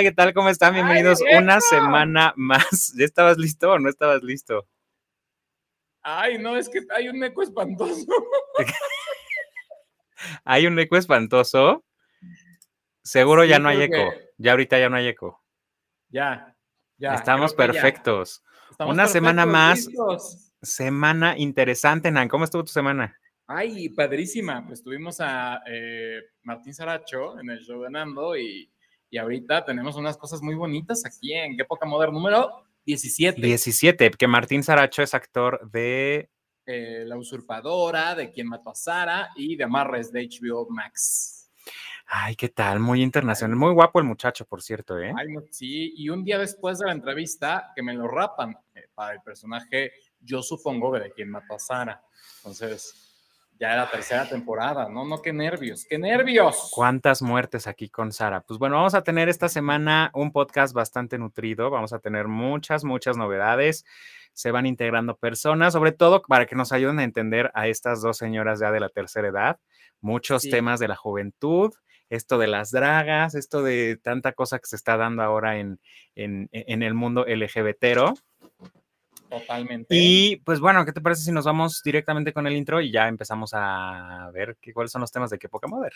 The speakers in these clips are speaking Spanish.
Hola, ¿qué tal? ¿Cómo están? Bienvenidos una semana más. ¿Ya estabas listo o no estabas listo? Ay, no, es que hay un eco espantoso. hay un eco espantoso. Seguro ya no hay eco. Ya ahorita ya no hay eco. Ya, ya. Estamos perfectos. Una semana más. Semana interesante, Nan. ¿Cómo estuvo tu semana? Ay, padrísima. Pues tuvimos a eh, Martín Saracho en el show de Nando y, y, ahorita tenemos unas cosas muy bonitas aquí en Qué Poca Moder número 17. 17, que Martín Saracho es actor de... Eh, la usurpadora, de Quien mató a Sara y de Amarres de HBO Max. Ay, ¿qué tal? Muy internacional. Muy guapo el muchacho, por cierto, ¿eh? Ay, sí, y un día después de la entrevista, que me lo rapan eh, para el personaje, yo supongo, de Quien mató a Sara. Entonces, ya era tercera temporada, ¿no? No, qué nervios, qué nervios. ¿Cuántas muertes aquí con Sara? Pues bueno, vamos a tener esta semana un podcast bastante nutrido, vamos a tener muchas, muchas novedades, se van integrando personas, sobre todo para que nos ayuden a entender a estas dos señoras ya de la tercera edad, muchos temas de la juventud, esto de las dragas, esto de tanta cosa que se está dando ahora en, en, en el mundo LGBTero. Totalmente. Y pues bueno, ¿qué te parece si nos vamos directamente con el intro y ya empezamos a ver qué, cuáles son los temas de qué poca mover?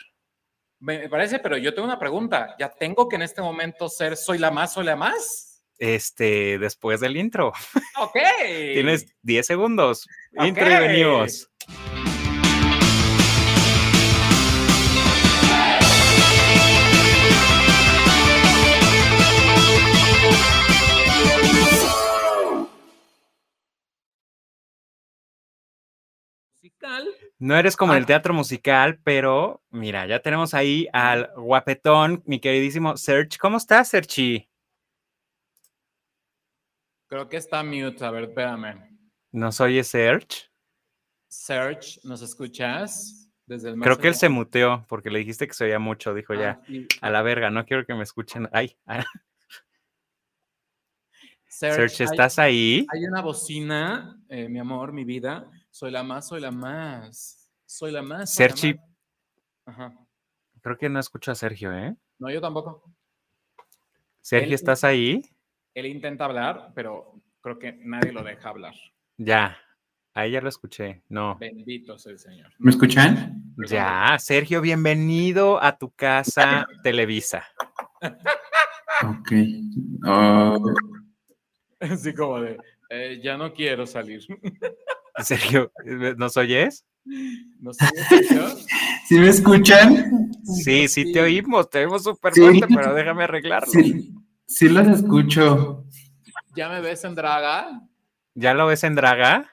Me parece, pero yo tengo una pregunta. ¿Ya tengo que en este momento ser soy la más, soy la más? Este, después del intro. Ok. Tienes 10 segundos. Intro y venimos. No eres como en el ah. teatro musical, pero mira, ya tenemos ahí al guapetón, mi queridísimo Serge. ¿Cómo estás, Serchi? Creo que está mute. A ver, espérame. ¿Nos oye Serge? Serge, ¿nos escuchas? Desde el Creo que él se muteó porque le dijiste que se oía mucho. Dijo ya, ah, a la verga, no quiero que me escuchen. Ay. Serge, ¿estás ahí? Hay una bocina, eh, mi amor, mi vida soy la más, soy la más. Soy la más. Sergi. Ajá. Creo que no escucho a Sergio, ¿eh? No, yo tampoco. Sergio, ¿estás ahí? Él intenta hablar, pero creo que nadie lo deja hablar. Ya, ahí ya lo escuché. No. Bendito sea el Señor. ¿Me escuchan? Ya, Sergio, bienvenido a tu casa Televisa. Ok. Oh. Así como de, eh, ya no quiero salir. Sergio, ¿nos oyes? ¿Nos oyes, ¿Sí me escuchan? Sí, sí, te oímos, te oímos súper fuerte, pero déjame arreglarlo. Sí, sí los escucho. ¿Ya me ves en draga? ¿Ya lo ves en draga?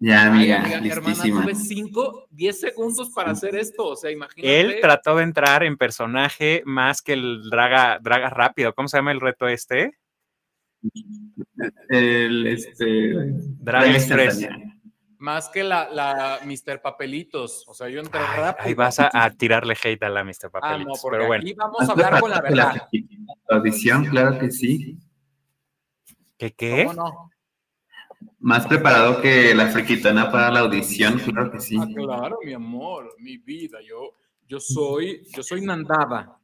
Ya, amiga, Ay, hermana, tuve 5, 10 segundos para hacer esto, o sea, imagínate. Él trató de entrar en personaje más que el draga, draga rápido. ¿Cómo se llama el reto este? El este. Drag Más que la, la Mr. Papelitos. O sea, yo entré rápido. Ahí vas a, tirarle hate a la Mr. Papelitos. Ah, no, pero bueno. Aquí vamos a hablar con la verdad. La audición, claro que sí. ¿Qué qué? ¿Cómo no? Más preparado que la friquitana para la audición, claro que sí. Ah, claro, mi amor, mi vida. Yo, yo soy, yo soy Nandaba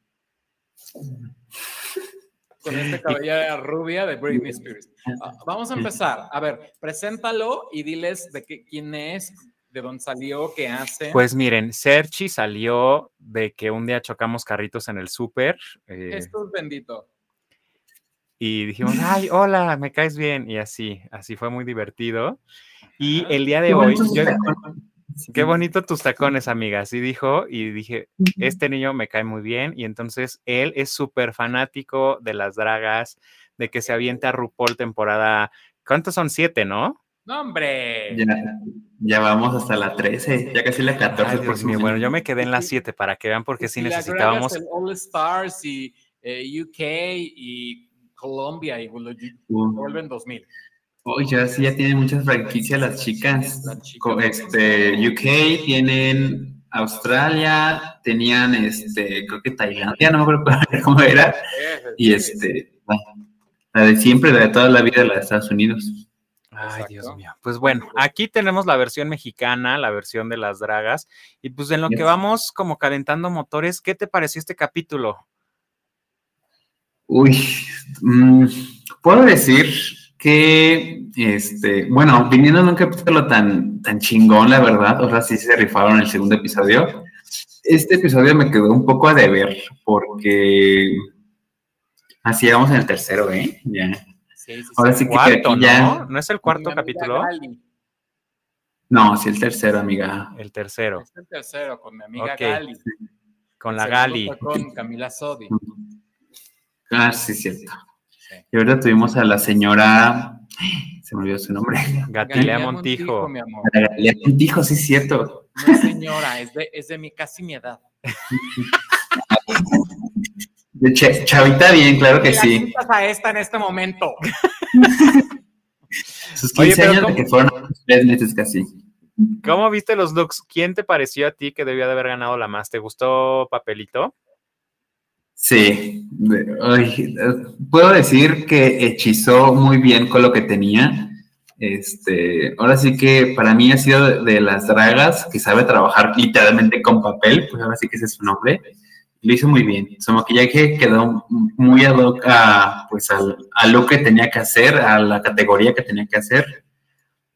con esta cabellera rubia de Britney Spears. Ah, vamos a empezar. A ver, preséntalo y diles de qué, quién es, de dónde salió, qué hace. Pues miren, Serchi salió de que un día chocamos carritos en el súper. Eh, Esto es bendito. Y dijimos, ay, hola, me caes bien. Y así, así fue muy divertido. Y el día de hoy, Qué bonito tus tacones, amiga. Así dijo y dije, este niño me cae muy bien. Y entonces él es súper fanático de las dragas, de que se avienta a RuPaul temporada. ¿Cuántos son? Siete, ¿no? No, hombre. Ya, vamos hasta la 13, ya casi la 14. Ay, Bueno, yo me quedé en la 7 para que vean porque sí necesitábamos. El All Stars y eh, UK y Colombia y vuelven 2000. Oh, ya sí, ya tienen muchas franquicias las chicas. este, UK tienen Australia, tenían este, creo que Tailandia, no me acuerdo cómo era. Y este, la de siempre, la de toda la vida, la de Estados Unidos. Ay, Dios mío. Pues bueno, aquí tenemos la versión mexicana, la versión de las dragas. Y pues en lo que vamos como calentando motores, ¿qué te pareció este capítulo? Uy, mm, puedo decir que, este, bueno, viniendo de un capítulo tan, tan chingón, la verdad, o sea, sí se rifaron el segundo episodio. Este episodio me quedó un poco a deber porque así vamos en el tercero, ¿eh? Ya. Sí, sí, Ahora sí que cuarto, ya... ¿no? ¿No es el cuarto capítulo? No, sí, el tercero, amiga. El tercero. Es el tercero, con mi amiga Gali. Con la Gali. Con Camila Sodi. Ah, sí, cierto. Y ahora tuvimos a la señora, se me olvidó su nombre. Gatilea Montijo. mi amor. Gatilea Montijo, sí, cierto. No, señora, es de, es de mi, casi mi edad. De chavita bien, claro que sí. a esta en este momento? Sus 15 años de que fueron tres meses casi. ¿Cómo viste los looks? ¿Quién te pareció a ti que debía de haber ganado la más? ¿Te gustó Papelito? Sí, puedo decir que hechizó muy bien con lo que tenía. Este, ahora sí que para mí ha sido de, las dragas que sabe trabajar literalmente con papel, pues ahora sí que ese es su nombre. Lo hizo muy bien. Su maquillaje quedó muy ad hoc a, pues, al, a lo que tenía que hacer, a la categoría que tenía que hacer.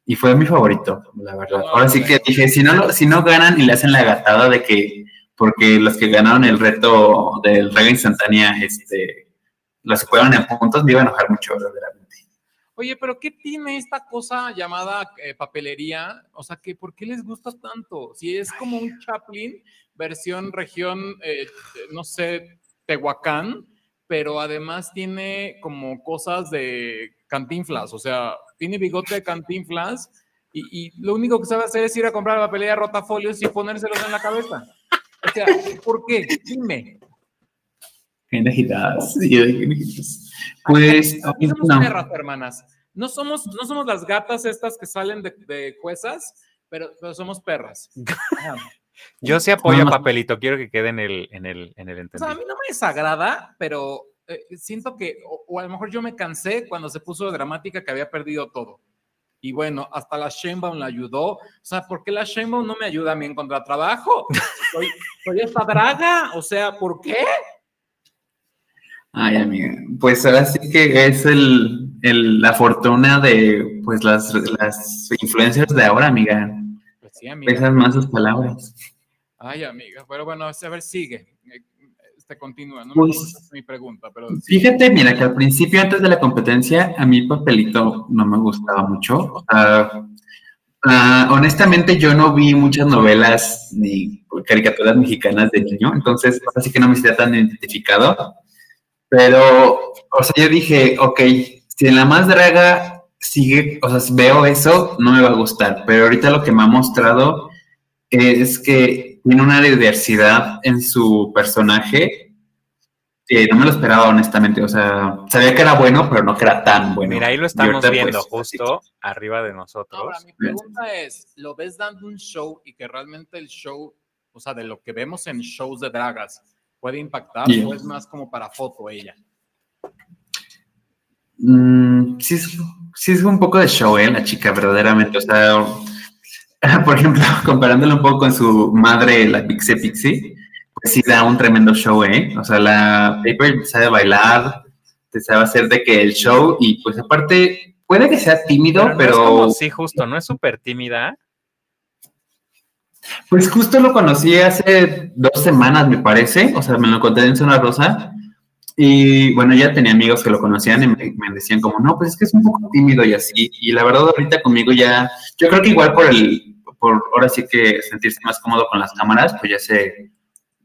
Y fue mi favorito, la verdad. Ahora sí que dije, si no, si no ganan y le hacen la gatada de que porque los que ganaron el reto del regla instantánea, este, los que fueron en puntos, me iba a enojar mucho, verdaderamente. Oye, pero ¿qué tiene esta cosa llamada eh, papelería? O sea, que ¿por qué les gusta tanto? Si es como un Chaplin, versión región, eh, no sé, Tehuacán, pero además tiene como cosas de cantinflas, o sea, tiene bigote de cantinflas y, y lo único que sabe hacer es ir a comprar la papelería rotafolios y ponérselos en la cabeza. O sea, ¿por qué? Dime. Generadas. Pues. No somos perras, hermanas. No somos, no somos las gatas estas que salen de, de juezas, pero, pero somos perras. Yo sí apoyo a Papelito, quiero que quede en el, en el, en el O sea, a mí no me desagrada, pero eh, siento que, o, a lo mejor yo me cansé cuando se puso dramática que había perdido todo. Y bueno, hasta la Sheinbaum la ayudó. O sea, ¿por qué la Sheinbaum no me ayuda a mí en? Soy, soy esta draga. O sea, ¿por qué? Ay, amiga. Pues ahora sí que es el, el, la fortuna de pues las, las influencias de ahora, amiga. Pues sí, amiga. Pesan más sus palabras. Ay, amiga. Pero bueno, a ver, sigue continúa, no me pues, mi pregunta, pero... Fíjate, mira, que al principio, antes de la competencia, a mí Papelito no me gustaba mucho. Ah, honestamente, yo no vi muchas novelas ni caricaturas mexicanas de niño, entonces así que no me sentía tan identificado. Pero, o sea, yo dije, ok, si en la más draga sigue, o sea, veo eso, no me va a gustar. Pero ahorita lo que me ha mostrado es que tiene una diversidad en su personaje que no me lo esperaba, honestamente. O sea, sabía que era bueno, pero no que era tan bueno. Mira, ahí lo estamos pues, viendo justo arriba de nosotros. Ahora, mi pregunta es, ¿lo ves dando un show y que realmente el show, o sea, de lo que vemos en shows de dragas, puede impactar o es más como para foto ella? Mm, sí, sí es un poco de show, ¿eh? La chica, verdaderamente. O sea, por ejemplo, comparándolo un poco con su madre, la Pixie Pixie, pues sí da un tremendo show, ¿eh? O sea, la Paper sabe bailar, te sabe hacer de que el show, y pues aparte, puede que sea tímido, pero. sí, justo, ¿no es súper tímida? Pues justo lo conocí hace dos semanas, me parece. O sea, me lo conté en Zona Rosa. Y bueno, ya tenía amigos que lo conocían y me, me, decían como, no, pues es que es un poco tímido y así. Y la verdad, ahorita conmigo ya, yo creo que igual por el, por ahora sí que sentirse más cómodo con las cámaras, pues ya se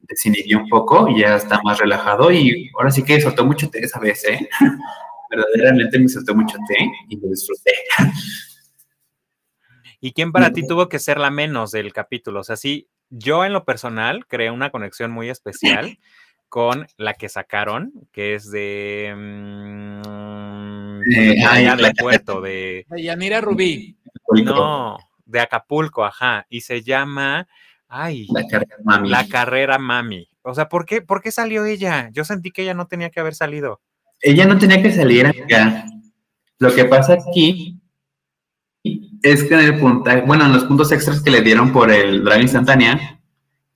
desinhibió un poco y ya está más relajado y ahora sí que soltó mucho té esa vez, ¿eh? Verdaderamente me soltó mucho té y lo disfruté. ¿Y quién para ti tuvo que ser la menos del capítulo? O sea, sí, yo en lo personal creé una conexión muy especial con la que sacaron, que es de... Mmm, de, puerto, de... De Yanira Rubí. No, de Acapulco, ajá, y se llama, ay, la carrera mami. La carrera mami. O sea, ¿por qué, ¿por qué salió ella? Yo sentí que ella no tenía que haber salido. Ella no tenía que salir acá. Lo que pasa aquí es que en el puntaje, bueno, en los puntos extras que le dieron por el drag instantánea,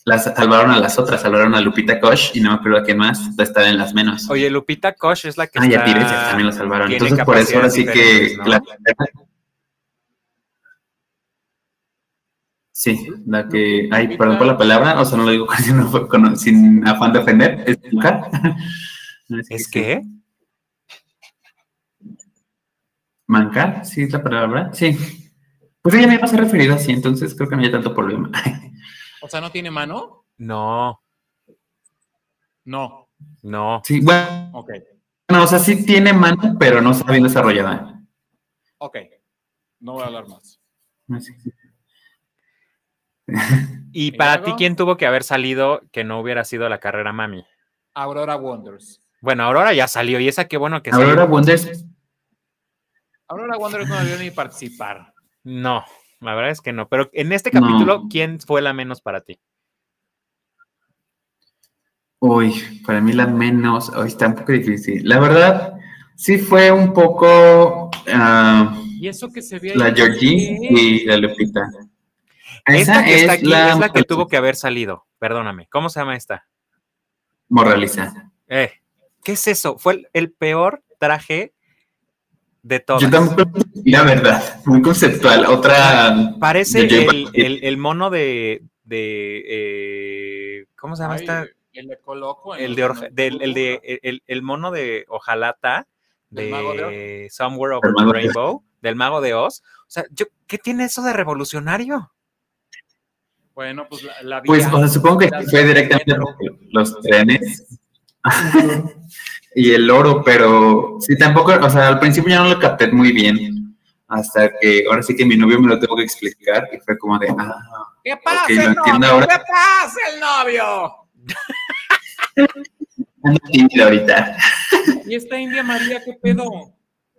las salvaron a las otras, salvaron a Lupita Koch y no me acuerdo a quién más, estaba en las menos. Oye, Lupita Koch es la que ah, ya está- Tiresias también la salvaron. Entonces, por eso ahora sí que. la- Sí, la que. Ay, perdón por la palabra, o sea, no lo digo sin, con- sin afán de ofender. ¿Es mujer? ¿Es que? ¿Mancar? ¿Sí es la palabra? Sí. Pues ella me iba a ser referida así, entonces creo que no hay tanto problema. O sea, ¿no tiene mano? No, No. no. Sí, bueno, Ok. o sea, sí tiene mano, pero no está bien desarrollada. Ok. No voy a hablar más. Así. Y ¿Y para ti, ¿quién tuvo que haber salido que no hubiera sido la carrera mami? Aurora Wonders. Bueno, Aurora ya salió y esa qué bueno que Aurora salió. Wonders, Aurora Wonders no debió ni participar. No, la verdad es que no. Pero en este No. capítulo, ¿quién fue la menos para ti? Uy, para mí la menos, hoy está un poco difícil. La verdad, sí fue un poco ah, Y eso que se ve la Georgie y la Lupita. Esta Esa que está es aquí la, es la que tuvo que haber salido. Perdóname. ¿Cómo se llama esta? Moraliza. Eh, ¿qué es eso? Fue el, el peor traje de todos. Yo tampoco, la verdad, muy conceptual. Otra, Parece el, el- el mono de. de eh, ¿Cómo se llama Ay, esta? El de Coloco. El de, Orja- del- el, de burbujas. el, el mono de Ojalata ¿Del Mago de de Somewhere Over the. Rainbow, del Mago de Oz. O sea, yo, ¿qué tiene eso de revolucionario? Bueno, pues la, la pues, o sea, supongo que fue directamente los trenes y el oro, pero sí, tampoco, o sea, al principio ya no lo capté muy bien. Hasta que ahora sí que mi novio me lo tuvo que explicar y fue como de, ah, ¿Qué pasa, Ok, lo el entiendo novio? ahora. ¿Qué pasa, el novio? ando tímida ahorita. ¿Y esta India María qué pedo?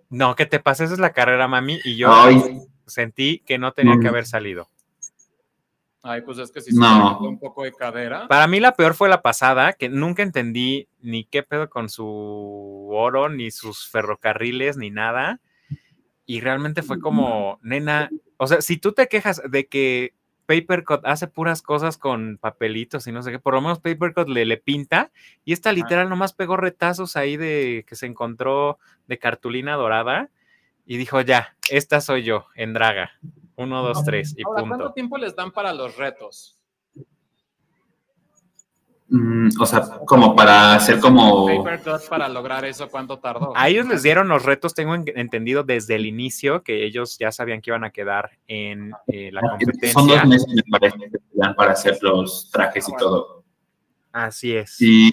No, ¿qué te pasa? Esa es la carrera, mami. Y yo Ay, sentí que no tenía que Mm. haber salido. Ay, pues es que si No. se un poco de cadera. Para mí la peor fue la pasada, que nunca entendí ni qué pedo con su oro, ni sus ferrocarriles, ni nada. Y realmente fue como, nena, o sea, si tú te quejas de que Papercut hace puras cosas con papelitos y no sé qué, por lo menos Papercut le, le pinta, y esta literal nomás pegó retazos ahí de que se encontró de cartulina dorada y dijo, ya, esta soy yo, en draga. Uno, dos, tres, y Ahora, ¿cuánto punto. tiempo les dan para los retos? mm, o sea, como para hacer como... Para lograr eso, ¿cuánto tardó? A ellos les dieron los retos, tengo en- entendido desde el inicio que ellos ya sabían que iban a quedar en eh, la Son dos competencia. meses, me parece, que te dan para hacer los trajes y todo. Así es. Y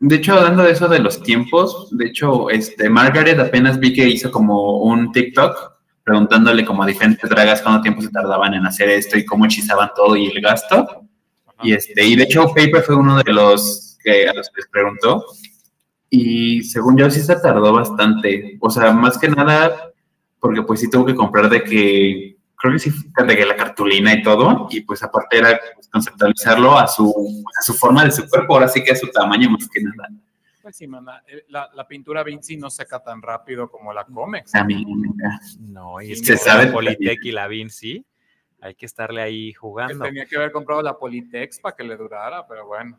de hecho, hablando de eso de los tiempos, de hecho, este Margaret apenas vi que hizo como un TikTok preguntándole como a diferentes dragas cuánto tiempo se tardaban en hacer esto y cómo hechizaban todo y el gasto. Y este, y de hecho, Paper fue uno de los que a los que les preguntó. Y según yo, sí se tardó bastante. O sea, más que nada, porque pues sí tuvo que comprar de que, creo que sí, de que la cartulina y todo. Y pues aparte era pues, conceptualizarlo a su, a su forma de su cuerpo, ahora sí que a su tamaño más que nada. Pues sí, mana, eh, la, la pintura Vinci no seca tan rápido como la Comex. A mí, No, y es Se que sabe la Politec y la Vinci, hay que estarle ahí Que jugando. tenía que haber comprado la Politex para que le durara, pero bueno,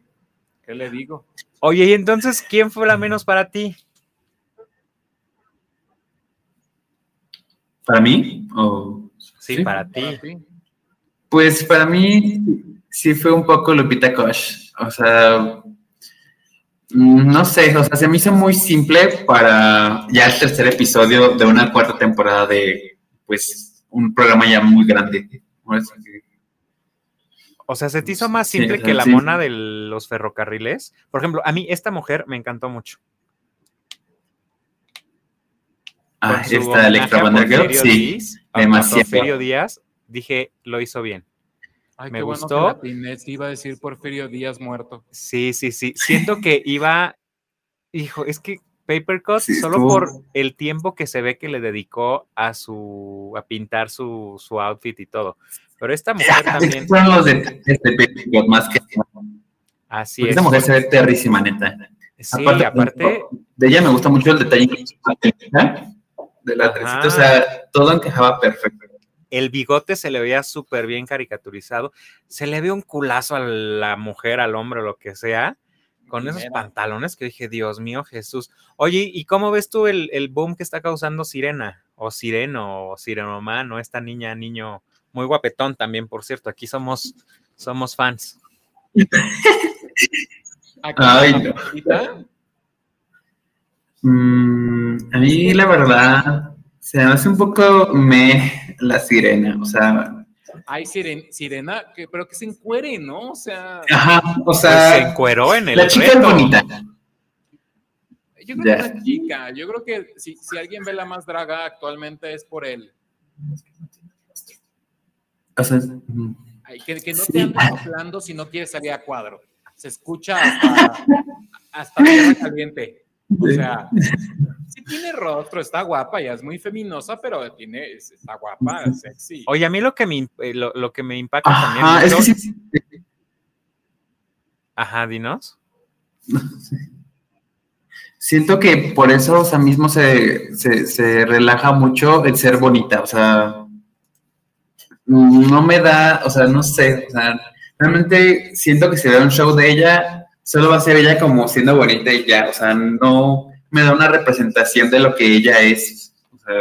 ¿qué le digo? Oye, y entonces, ¿quién fue la menos para ti? ¿Para mí? o Sí, Sí. para ti. Para ti. Pues para mí sí fue un poco Lupita Koch. O sea, no sé, o sea, se me hizo muy simple para ya el tercer episodio de una cuarta temporada de, pues, un programa ya muy grande. O sea, ¿se te hizo más simple que la sí. mona de los ferrocarriles? Por ejemplo, a mí esta mujer me encantó mucho. Ah, esta Electra Girl, sí, demasiado. Porfirio Díaz, dije, lo hizo bien. Ay, Me qué bueno gustó. que la iba a decir Porfirio Díaz muerto. Sí, sí, sí. Siento que iba, hijo, es que Papercut, Sí, solo por el tiempo que se ve que le dedicó a su, a pintar su, su outfit y todo. Pero esta mujer también, Fueron los de este Papercut más que así porque es. esa mujer se ve terrísima, neta. Sí, aparte, de ella me gusta mucho el detalle de la trencita, de la Ajá. trencita, o sea, todo encajaba perfecto. El bigote se le veía súper bien caricaturizado, se le ve un culazo a la mujer, al hombre, lo que sea, con esos pantalones que dije, Dios mío, Jesús. Oye, ¿y cómo ves tú el, el boom que está causando Sirena? O Sireno, o Sirenomano, esta niña, niño, muy guapetón también, por cierto, aquí somos, somos fans. Ay, mm, a mí la verdad se me hace un poco me la sirena, o sea. Ay, sirena, que, pero que se encuere, ¿no? O sea. Ajá, o sea. Pues se encueró en el. La chica es bonita. Yo creo que es chica. Yo creo que si, si alguien ve la más draga actualmente es por él. O sea, Ay, que, que, no te andes hablando si no quieres salir a cuadro. Se escucha hasta, hasta tierra caliente. O sea, sí tiene rostro, está guapa, ya es muy feminosa, pero tiene, está guapa, sexy. Oye, a mí lo que me, eh, lo, lo que me impacta Ajá, también. Es que sí. Ajá, dinos. Siento que por eso, o sea, mismo se, se, se relaja mucho el ser bonita, o sea, no me da, o sea, no sé, o sea, realmente siento que si veo un show de ella, solo va a ser ella como siendo bonita y ya, o sea, no me da una representación de lo que ella es. O sea,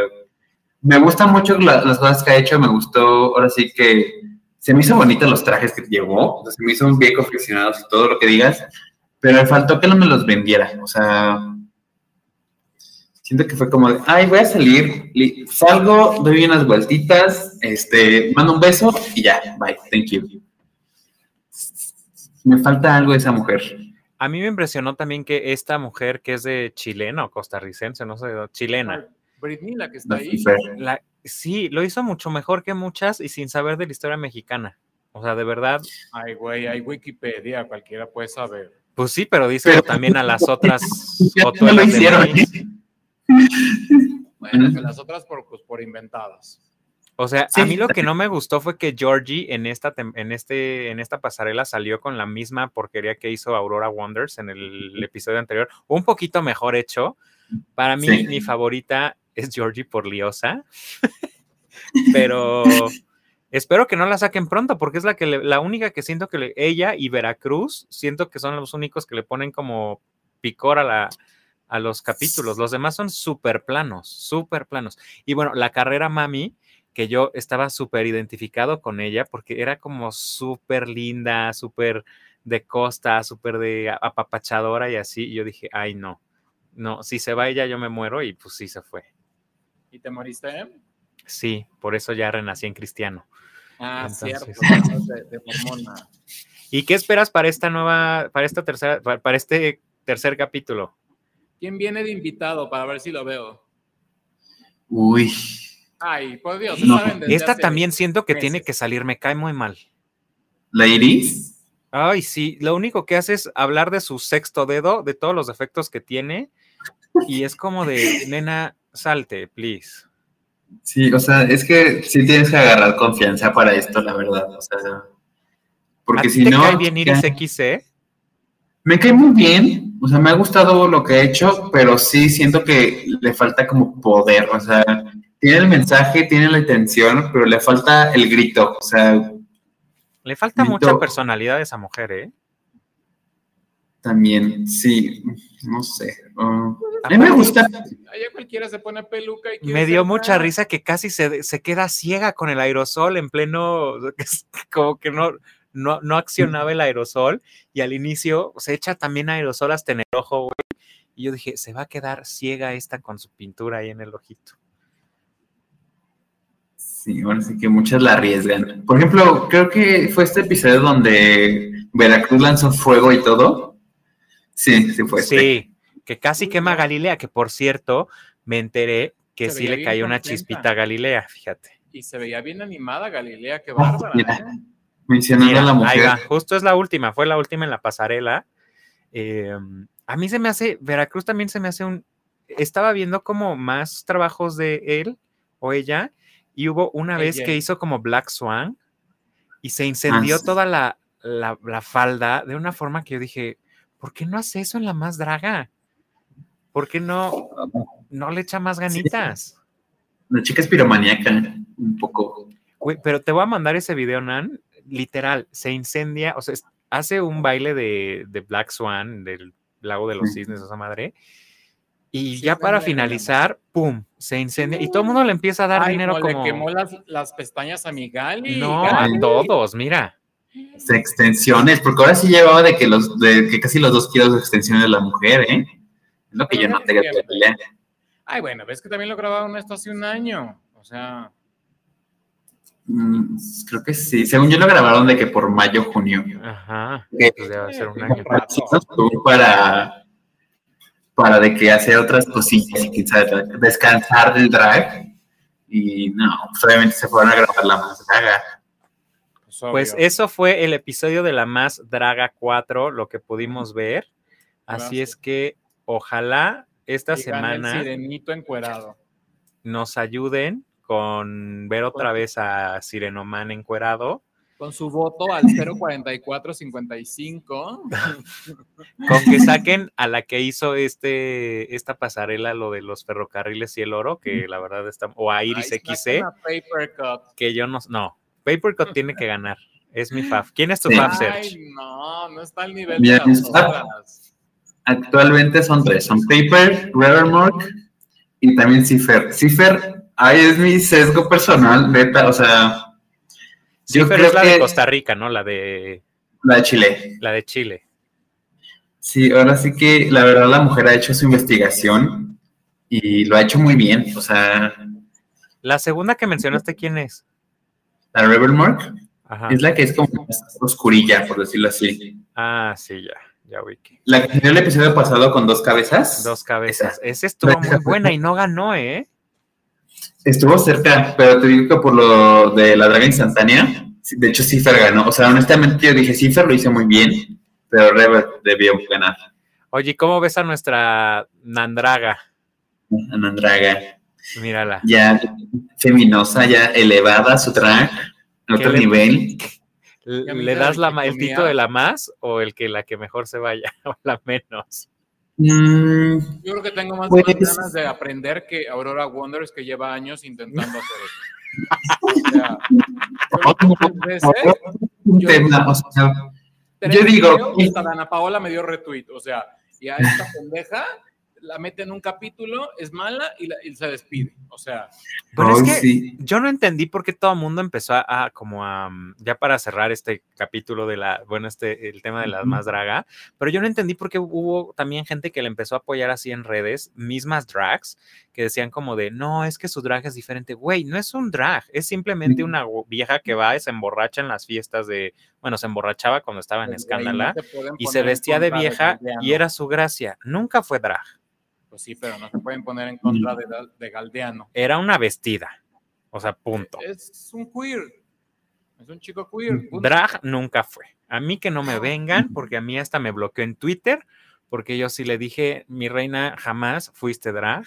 me gustan mucho la, las cosas que ha hecho, me gustó, ahora sí que se me hizo bonita los trajes que llevó, se me hizo bien confeccionados y todo lo que digas, pero me faltó que no me los vendiera, o sea, siento que fue como de, ay, voy a salir, salgo, doy unas vueltitas, este, mando un beso y ya, bye, thank you. Me falta algo de esa mujer. A mí me impresionó también que esta mujer que es de chilena o costarricense, no sé, chilena. Britney, la que está ahí. La, sí, lo hizo mucho mejor que muchas y sin saber de la historia mexicana. O sea, de verdad. Ay, güey, hay Wikipedia, cualquiera puede saber. Pues sí, pero díselo también a las otras. no lo hicieron. Bueno, que las otras por, pues, por inventadas. O sea, sí. a mí lo que no me gustó fue que Georgie en esta, en, este, en esta pasarela salió con la misma porquería que hizo Aurora Wonders en el episodio anterior, un poquito mejor hecho. Para mí, sí. mi favorita es Georgie por liosa, pero espero que no la saquen pronto porque es la, que le, la única que siento que le, ella y Veracruz, siento que son los únicos que le ponen como picor a la, a los capítulos. Los demás son súper planos, súper planos. Y bueno, la carrera Mami, que yo estaba súper identificado con ella porque era como súper linda, súper de costa, súper de apapachadora y así. Y yo dije, ay, no, no, si se va ella yo me muero y pues sí se fue. ¿Y te moriste? Eh? Sí, por eso ya renací en cristiano. Ah, Entonces, cierto, de, de mormona. ¿Y qué esperas para esta nueva, para esta tercera, para, para este tercer capítulo? ¿Quién viene de invitado para ver si lo veo? Uy, Ay, por Dios. No. Esta también siento que meses. tiene que salir, me cae muy mal. ¿La Iris? Ay, sí, lo único que hace es hablar de su sexto dedo, de todos los defectos que tiene, y es como de, nena, salte, please. Sí, o sea, es que sí tienes que agarrar confianza para esto, la verdad, o sea, porque si te no... cae bien Iris ya... XC? Me cae muy bien, o sea, me ha gustado lo que ha hecho, pero sí siento que le falta como poder, o sea, tiene el mensaje, tiene la intención, pero le falta el grito, o sea. Le falta grito. mucha personalidad a esa mujer, ¿eh? También, sí, no sé. Uh, a mí me gusta. Allá cualquiera se pone peluca y Me dio mucha risa que casi se, se, queda ciega con el aerosol en pleno, como que no, no, no accionaba el aerosol y al inicio se echa también aerosol hasta en el ojo, güey. Y yo dije, se va a quedar ciega esta con su pintura ahí en el ojito. Sí, bueno, sí que muchas la arriesgan. Por ejemplo, creo que fue este episodio donde Veracruz lanzó fuego y todo. Sí, sí fue. Sí, este. que casi quema a Galilea, que por cierto, me enteré que se sí le cayó una chispita a Galilea, fíjate. Y se veía bien animada Galilea, qué bárbara. Oh, mira, ¿eh? Mencionando mira, a la mujer. Ahí va, justo es la última, fue la última en la pasarela. Eh, a mí se me hace, Veracruz también se me hace un, estaba viendo como más trabajos de él o ella, y hubo una vez que hizo como Black Swan y se incendió ah, sí. toda la, la, la, falda de una forma que yo dije, ¿por qué no hace eso en la más draga? ¿Por qué no, no le echa más ganitas? Sí. La chica es piromaníaca, un poco. Güey, pero te voy a mandar ese video, Nan. Literal, se incendia, o sea, hace un baile de, de Black Swan, del lago de los Sí. cisnes, esa madre. Y Sí, ya para finalizar, ¡pum! Se incendia. Y todo el mundo le empieza a dar Ay, dinero no, como. le quemó las, las pestañas a mi Gali. No, a todos, mira. Las extensiones, porque ahora sí llevaba de que los de que casi los dos kilos de extensiones de la mujer, ¿eh? Es lo que yo no tengo fíjate. que pelear. Ay, bueno, ves que también lo grabaron esto hace un año. O sea, Mm, creo que sí. Según yo lo grabaron de que por mayo, junio. Ajá. Pues debe ser un año. Para, para de que hacer otras cosillas y quizás descansar del drag. Y no, pues obviamente se fueron a grabar la más draga. pues. Pues eso fue el episodio de la más Draga 4, lo que pudimos ver. Así Gracias. es que ojalá esta Y gana el semana sirenito encuerado. nos ayuden con ver otra vez a Sirenoman encuerado, Con su voto al 04455. con que saquen a la que hizo este esta pasarela lo de los ferrocarriles y el oro, que la verdad está o a Iris Ay, XC, Cut. que yo no no, Papercut tiene que ganar. Es mi faf. ¿Quién es tu Sí. faf, Serge? Ay, no, no está al nivel de las otras. Actualmente son tres, son Paper, Revermark y también Cipher. Cipher, ay, es mi sesgo personal, neta, o sea, Sí, yo pero creo es la de que Costa Rica, ¿no? La de la de Chile. la de Chile. Sí, ahora sí que la verdad la mujer ha hecho su investigación y lo ha hecho muy bien, o sea, La segunda que mencionaste, ¿quién es? la Revermark Ajá. es la que es como oscurilla, por decirlo así. Ah, sí, ya, ya ubiqué. La que salió el episodio pasado con dos cabezas. Dos cabezas. Esa estuvo muy buena y no ganó, ¿eh? Estuvo cerca, pero te digo que por lo de la draga instantánea, de hecho Cipher ganó. O sea, honestamente yo dije, Cipher lo hizo muy bien, pero Rever debió ganar. Oye, ¿cómo ves a nuestra Nandraga? Anandraga, Mírala. ya feminosa, ya elevada su drag, a otro le- nivel. ¿Le das la, el tito de la más o el que la que mejor se vaya o la menos? Mm, Yo creo que tengo más Pues- ganas de aprender que Aurora Wonders, que lleva años intentando hacer eso. O sea, yo tres veces, Yo- tema, o sea, tres Yo digo- hasta Dana Paola me dio retweet. O sea, y a esta pendeja la mete en un capítulo, es mala y, la- y se despide. O sea, Pero es que sí. yo no entendí por qué todo el mundo empezó a, a como a, mm, ya para cerrar este capítulo de la, bueno, este, el tema de las más draga, pero yo no entendí por qué hubo también gente que le empezó a apoyar así en redes, mismas drags, que decían como de, no, es que su drag es diferente. Güey, no es un drag, es simplemente una vieja que va y se emborracha en las fiestas de, bueno, se emborrachaba cuando estaba en Escándala y se vestía de vieja y era su gracia. Nunca fue drag, Pues sí, pero no se pueden poner en contra de, de Galdeano. era una vestida. O sea, punto. Es un queer. Es un chico queer. punto. Drag nunca fue. A mí que no me vengan, porque a mí hasta me bloqueó en Twitter, porque yo sí le dije, mi reina, jamás fuiste drag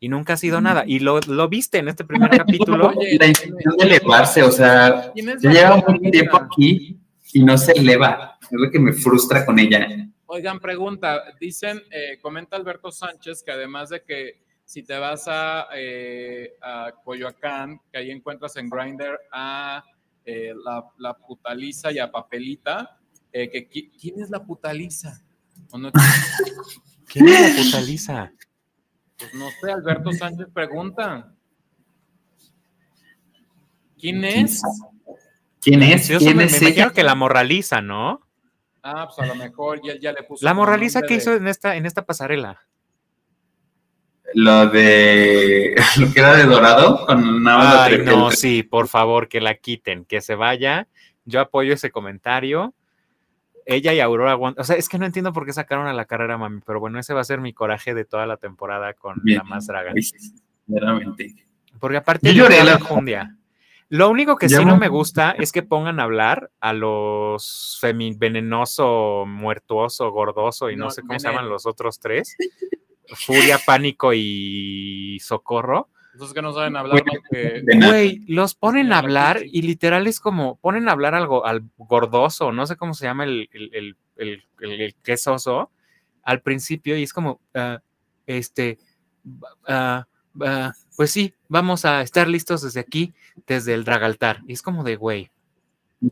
y nunca ha sido nada. Y lo, lo viste en este primer capítulo. Oye, La intención de elevarse, o sea, ¿Quién es ya la lleva mucho tiempo aquí y no se eleva. Es lo que me frustra con ella. Oigan, pregunta, dicen, eh, comenta Alberto Sánchez que además de que si te vas a, eh, a Coyoacán, que ahí encuentras en Grindr a eh, la, la putaliza y a Papelita, eh, que qui- ¿quién es la putaliza? ¿O no? ¿Quién es la puta Lisa? Pues no sé, Alberto Sánchez pregunta. ¿Quién es? ¿Quién es? Yo ¿Quién me, es me ella? imagino que la morraliza, ¿no? Ah, pues a lo mejor ya, ya le puso. La nombre que de- hizo en esta, en esta pasarela. Lo de lo que era de dorado con nada Ay, no, sí, por favor, que la quiten, que se vaya. Yo apoyo ese comentario. Ella y Aurora Won- O sea, es que no entiendo por qué sacaron a la carrera, mami, pero bueno, ese va a ser mi coraje de toda la temporada con Bien. la más draga. Verdaderamente. Porque aparte Yo lloré la- enjundia. Lo único que Ya sí no me gusta es que pongan a hablar a los femi venenoso, muertuoso, gordoso y no, No, sé cómo se llaman los otros tres. Furia, pánico y socorro. Entonces que no saben hablar más que. Güey, los ponen a hablar y literal es como, ponen a hablar algo al gordoso, no sé cómo se llama el, el, el, el, el- el quesoso, al principio y es como, ah, este, ah, pues sí, vamos a estar listos desde aquí, desde el dragaltar. Y es como de, güey,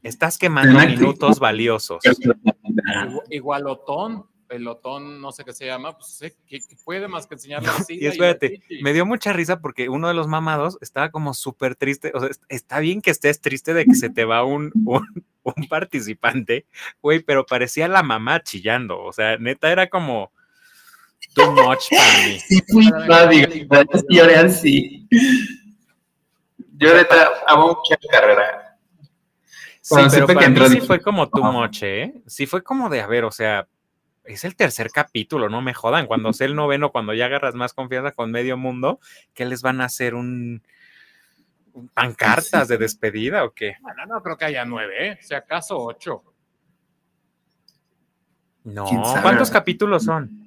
estás quemando minutos valiosos. Igu- Igual Otón, el Otón, no sé qué se llama, pues sé que, puede más que enseñarle a Y espérate, me dio mucha risa porque uno de los mamados estaba como súper triste. O sea, es- está bien que estés triste de que se te va un, un, un participante, güey, pero parecía la mamá chillando. O sea, neta era como too much para mí. Sí, fui sí lloré así. Yo mucho la carrera. Sí, Cuando pero supe que para mí entró, sí dije, fue como too much, ¿eh? Sí fue como de, a ver, o sea, es el tercer capítulo, no me jodan. Cuando sea el noveno, cuando ya agarras más confianza con medio mundo, ¿qué les van a hacer un, un pancartas de despedida o qué? Bueno, no creo que haya nueve, ¿eh? si acaso ocho. No. ¿cuántos capítulos son?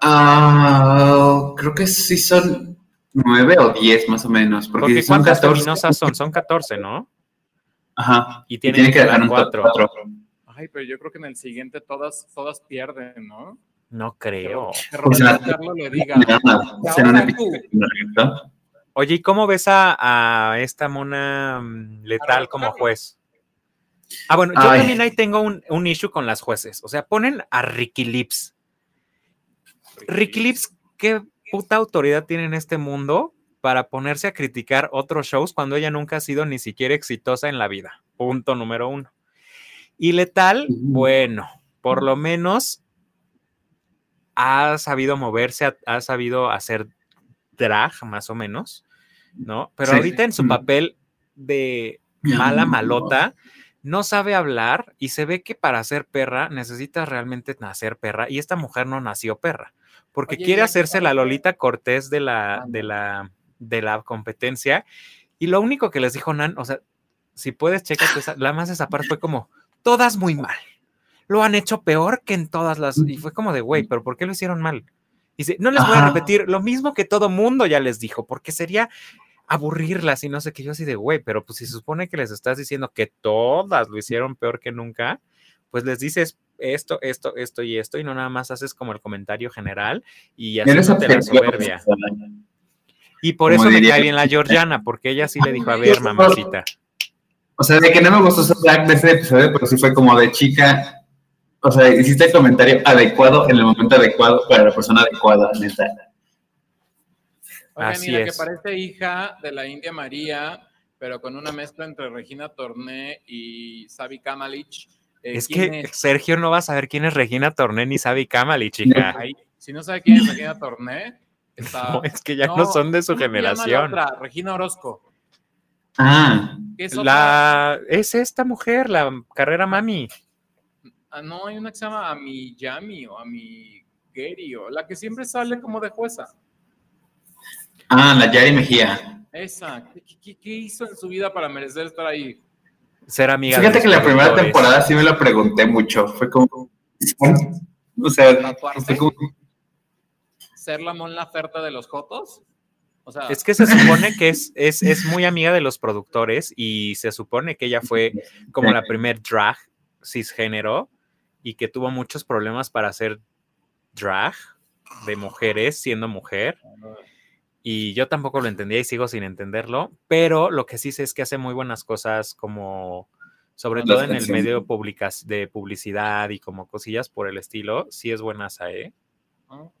Ah, creo que sí son nueve o diez más o menos. Porque, Porque son ¿cuántas 14. luminosas son? Son 14, ¿no? Ajá. Y Y tienen tiene que que dejar dar un cuatro. cuatro. Ay, pero yo creo que en el siguiente todas, todas pierden, ¿no? No creo. Le diga, Oye, ¿y cómo ves a, a esta mona mm, letal como juez? Ah, bueno, yo Ay. también ahí tengo un, un issue con las jueces. O sea, ponen a Ricky Lips. Ricky Lips, ¿qué puta autoridad tiene en este mundo para ponerse a criticar otros shows cuando ella nunca ha sido ni siquiera exitosa en la vida? Punto número uno. Y Letal, bueno, por lo menos ha sabido moverse, ha, ha sabido hacer drag, más o menos, ¿no? Pero Sí. ahorita en su papel de mala malota, no sabe hablar y se ve que para ser perra necesitas realmente nacer perra y esta mujer no nació perra porque Oye, quiere hacerse la Lolita Cortés de la, de la, de la competencia y lo único que les dijo Nan, o sea, si puedes esa- la más esa parte fue como, todas muy mal, lo han hecho peor que en todas las, y fue como de, güey, pero ¿por qué lo hicieron mal? Dice, no les voy a repetir lo mismo que todo mundo ya les dijo, porque sería aburrirlas y no sé qué. Yo así de, güey, pero pues si supone que les estás diciendo que todas lo hicieron peor que nunca, pues les dices esto, esto, esto y esto y no nada más haces como el comentario general y así Eres no te la soberbia. Y por como eso me diría- cae bien la Georgiana, porque ella sí le dijo, a ver, mamacita. O sea, de que no me gustó ese de ese episodio, pero sí fue como de chica. O sea, hiciste el comentario adecuado en el momento adecuado para la persona adecuada, neta. Oigan, Así y la es. que parece hija de la India María, pero con una mezcla entre Regina Torné y Sabi Kamalich. Eh, Es ¿quién que es? Sergio no va a saber quién es Regina Torné ni Sabi Kamali, chica. Si no sabe quién es Regina Torné, está. No, es que ya no, son de su ¿cómo se llama la generación. otra? Regina Orozco. Ah, es La, es esta mujer, la carrera mami. Ah, no, hay una que se llama Ami Yami o Ami Geri, o la que siempre sale como de jueza. ah, la Yari Mejía. Esa. ¿Qué, qué- qué hizo en su vida para merecer estar ahí? Ser amiga de Fíjate que la primera temporada sí me lo pregunté mucho. Fue como. O sea, fue como. ¿Ser la Mon Laferte de los Jotos? O sea, Es que se supone que es, es, es muy amiga de los productores y se supone que ella fue como la primer drag cisgénero y que tuvo muchos problemas para hacer drag de mujeres siendo mujer. Y yo tampoco lo entendía y sigo sin entenderlo, pero lo que sí sé es que hace muy buenas cosas como, sobre todo en el medio publicas, de publicidad y como cosillas por el estilo, sí es buena ¿eh? O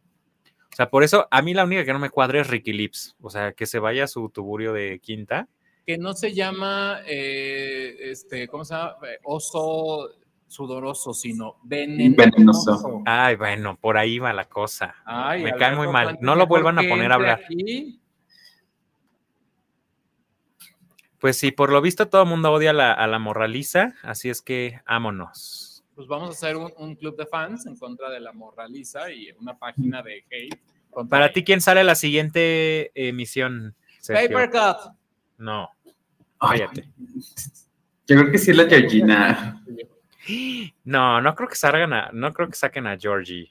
sea, por eso a mí la única que no me cuadra es Ricky Lips. O sea, que se vaya a su tuburio de quinta. que no se llama, eh, este, ¿cómo se llama? Eh, Oso sudoroso, sino venenoso. Venenoso. Ay, bueno, por ahí va la cosa. Ay, me cae muy mal. No lo vuelvan a poner a hablar. aquí. Pues sí, por lo visto todo el mundo odia a la, a la morraliza, así es que vámonos. Pues vamos a hacer un, un club de fans en contra de la morraliza y una página de hate. Para ti, ¿quién sale a la siguiente emisión? Sergio? Paper Cut. No, cállate. yo creo que sí la Georgina. No, no creo que salgan a, no creo que saquen a Georgie.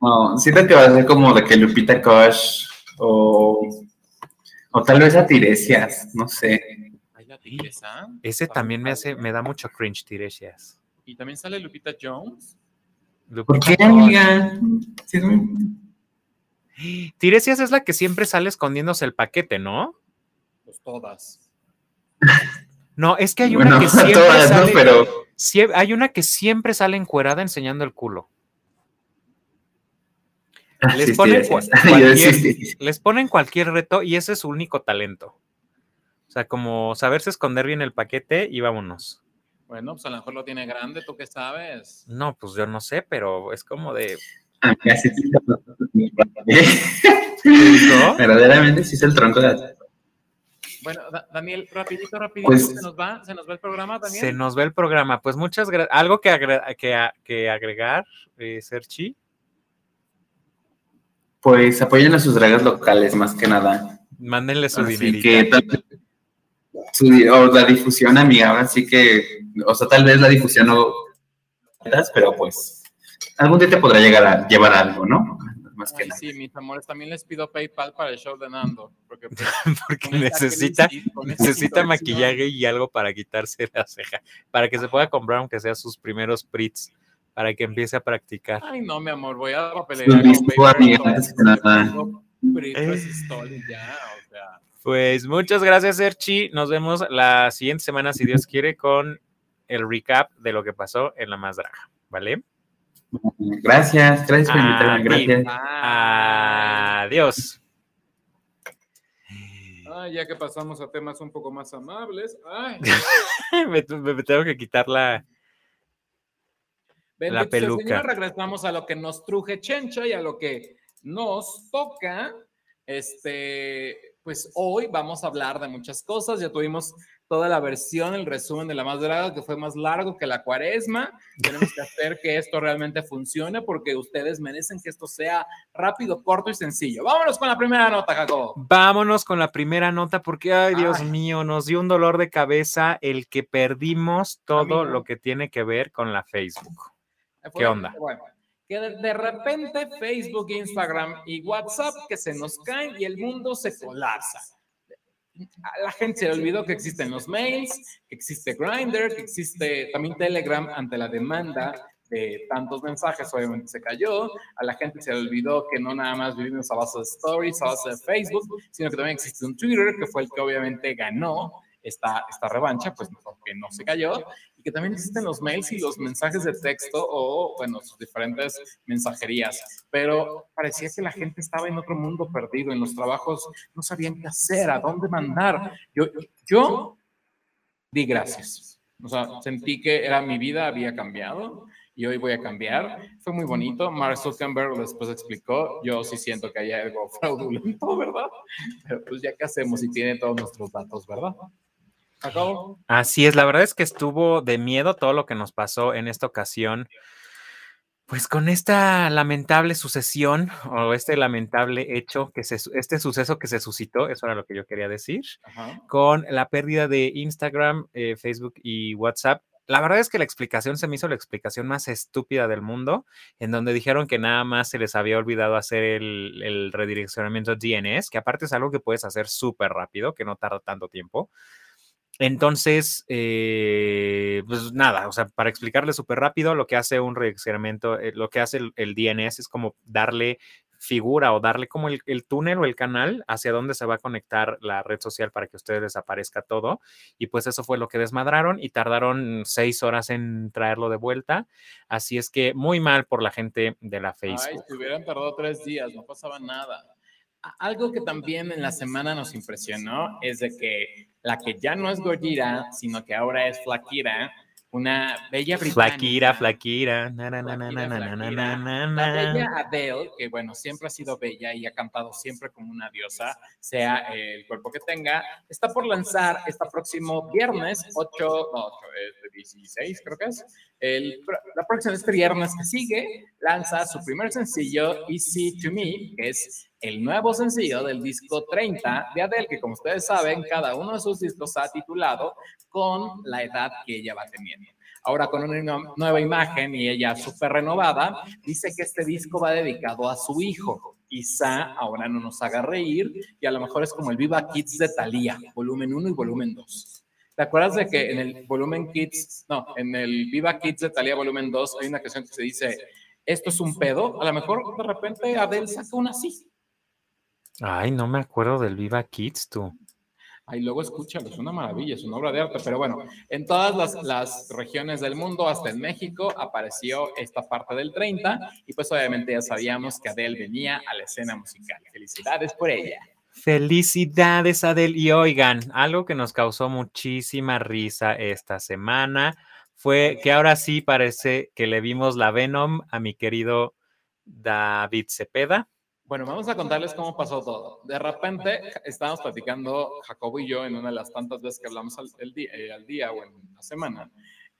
No, siento que va a ser como de que Lupita Kosh o, o tal vez a Tiresias, no sé. Ay, la tigresa. Ese Está también me hace, me da mucho cringe, Tiresias. Y también sale Lupita Jones. ¿Por qué, amiga? Sí, es muy- Tiresias es la que siempre sale escondiéndose el paquete, ¿no? Pues todas. No, es que hay una que siempre todas, ¿no? sale, Pero sie- hay una que siempre sale encuerada enseñando el culo. Les Sí, sí, ponen sí. Les ponen cualquier reto y ese es su único talento. O sea, como saberse esconder bien el paquete y vámonos. Bueno, pues a lo mejor lo tiene grande, ¿tú qué sabes? No, pues yo no sé, pero es como de. Verdaderamente sí es el tronco de la- Bueno, Da- Daniel, rapidito, rapidito, Pues- se nos va, se nos va el programa, Daniel. Se nos ve el programa. Pues muchas gracias. ¿Algo que, agre- que, a- que agregar, eh, Serchi? Pues apoyen a sus dragas locales más que nada. Mándenle su Así dinerito. que tal- su di- o la difusión, amiga, ahora sí que, o sea, tal vez la difusión no, pero pues algún día te podrá llegar a llevar algo, ¿no? Más que Ay, nada. sí, mis amores, también les pido PayPal para el show de Nando. Porque pues, Porque necesita, necesita maquillaje y algo para quitarse la ceja. Para que se pueda comprar, aunque sea sus primeros prits. Para que empiece a practicar. Ay, no, mi amor, voy a papelear. Pues, con PayPal, que Eh. Pues muchas gracias, Serchi. Nos vemos la siguiente semana, si Dios quiere, con el recap de lo que pasó en la más draga. ¿Vale? Gracias, gracias por invitarme, gracias. Adiós. Ya que pasamos a temas un poco más amables. Ay, me, me- me tengo que quitar la. Bendito La peluca. Señor, regresamos a lo que nos truje Chencha y a lo que nos toca. Este, pues hoy vamos a hablar de muchas cosas. Ya tuvimos toda la versión, el resumen de la más draga, que fue más largo que la cuaresma. Tenemos que hacer que esto realmente funcione porque ustedes merecen que esto sea rápido, corto y sencillo. Vámonos con la primera nota, Jacobo. Vámonos con la primera nota, porque, ay, Dios Ay. mío, nos dio un dolor de cabeza el que perdimos todo lo que tiene que ver con la Facebook. ¿Qué onda? Bueno, que de, de repente Facebook, Instagram y WhatsApp que se nos caen y el mundo se colapsa. A la gente se le olvidó que existen los mails, que existe Grindr, que existe también Telegram ante la demanda de tantos mensajes, obviamente se cayó. A la gente se le olvidó que no nada más vivimos a base de stories, a base de Facebook, sino que también existe un Twitter, que fue el que obviamente ganó esta, esta revancha, pues porque no se cayó, que también existen los mails y los mensajes de texto o, bueno, sus diferentes mensajerías. Pero parecía que la gente estaba en otro mundo perdido, en los trabajos no sabían qué hacer, a dónde mandar. Yo, yo di gracias. O sea, sentí que era mi vida, había cambiado y hoy voy a cambiar. Fue muy bonito. Mark Zuckerberg después explicó, yo sí siento que hay algo fraudulento, ¿verdad? Pero pues ya qué hacemos si tiene todos nuestros datos, ¿verdad? Así es, la verdad es que estuvo de miedo todo lo que nos pasó en esta ocasión. Pues con esta lamentable sucesión o este lamentable hecho que se, este suceso que se suscitó, eso era lo que yo quería decir, Ajá. con la pérdida de Instagram, eh, Facebook y WhatsApp. La verdad es que la explicación se me hizo la explicación más estúpida del mundo, en donde dijeron que nada más se les había olvidado hacer el, el redireccionamiento DNS, que aparte es algo que puedes hacer súper rápido, que no tarda tanto tiempo. Entonces, eh, pues nada, o sea, para explicarle súper rápido, lo que hace un redireccionamiento, eh, lo que hace el, el DNS es como darle figura o darle como el, el túnel o el canal hacia donde se va a conectar la red social para que ustedes les aparezca todo. Y pues eso fue lo que desmadraron y tardaron seis horas en traerlo de vuelta. Así es que muy mal por la gente de la Ay, Facebook. si hubieran tardado tres días, no pasaba nada algo que también en la semana nos impresionó es de que la que ya no es Gojira, sino que ahora es Flakira, una bella británica. Flakira, Flakira. La bella Adele, que bueno, siempre ha sido bella y ha cantado siempre como una diosa, sea el cuerpo que tenga, está por lanzar este próximo viernes 8, no, 8 16 creo que es, el, la próxima este viernes que sigue, lanza su primer sencillo, Easy to Me, que es el nuevo sencillo del disco 30 de Adele, que como ustedes saben, cada uno de sus discos ha titulado con la edad que ella va teniendo. Ahora con una nueva imagen y ella súper renovada, dice que este disco va dedicado a su hijo. Quizá ahora no nos haga reír y a lo mejor es como el Viva Kids de Thalía, volumen 1 y volumen 2. ¿Te acuerdas de que en el volumen Kids, no, en el Viva Kids de Thalía volumen 2 hay una canción que se dice, esto es un pedo? A lo mejor de repente Adele saca una así. Ay, no me acuerdo del Viva Kids, tú. Ahí luego escúchalo, es una maravilla, es una obra de arte, pero bueno, en todas las, las, regiones del mundo, hasta en México, apareció esta parte del 30 y pues obviamente ya sabíamos que Adele venía a la escena musical. Felicidades por ella. Felicidades, Adele. Y oigan, algo que nos causó muchísima risa esta semana fue que ahora sí parece que le vimos la Venom a mi querido David Cepeda. Bueno, vamos a contarles cómo pasó todo. De repente estábamos platicando Jacobo y yo en una de las tantas veces que hablamos al, día, eh, o en la semana.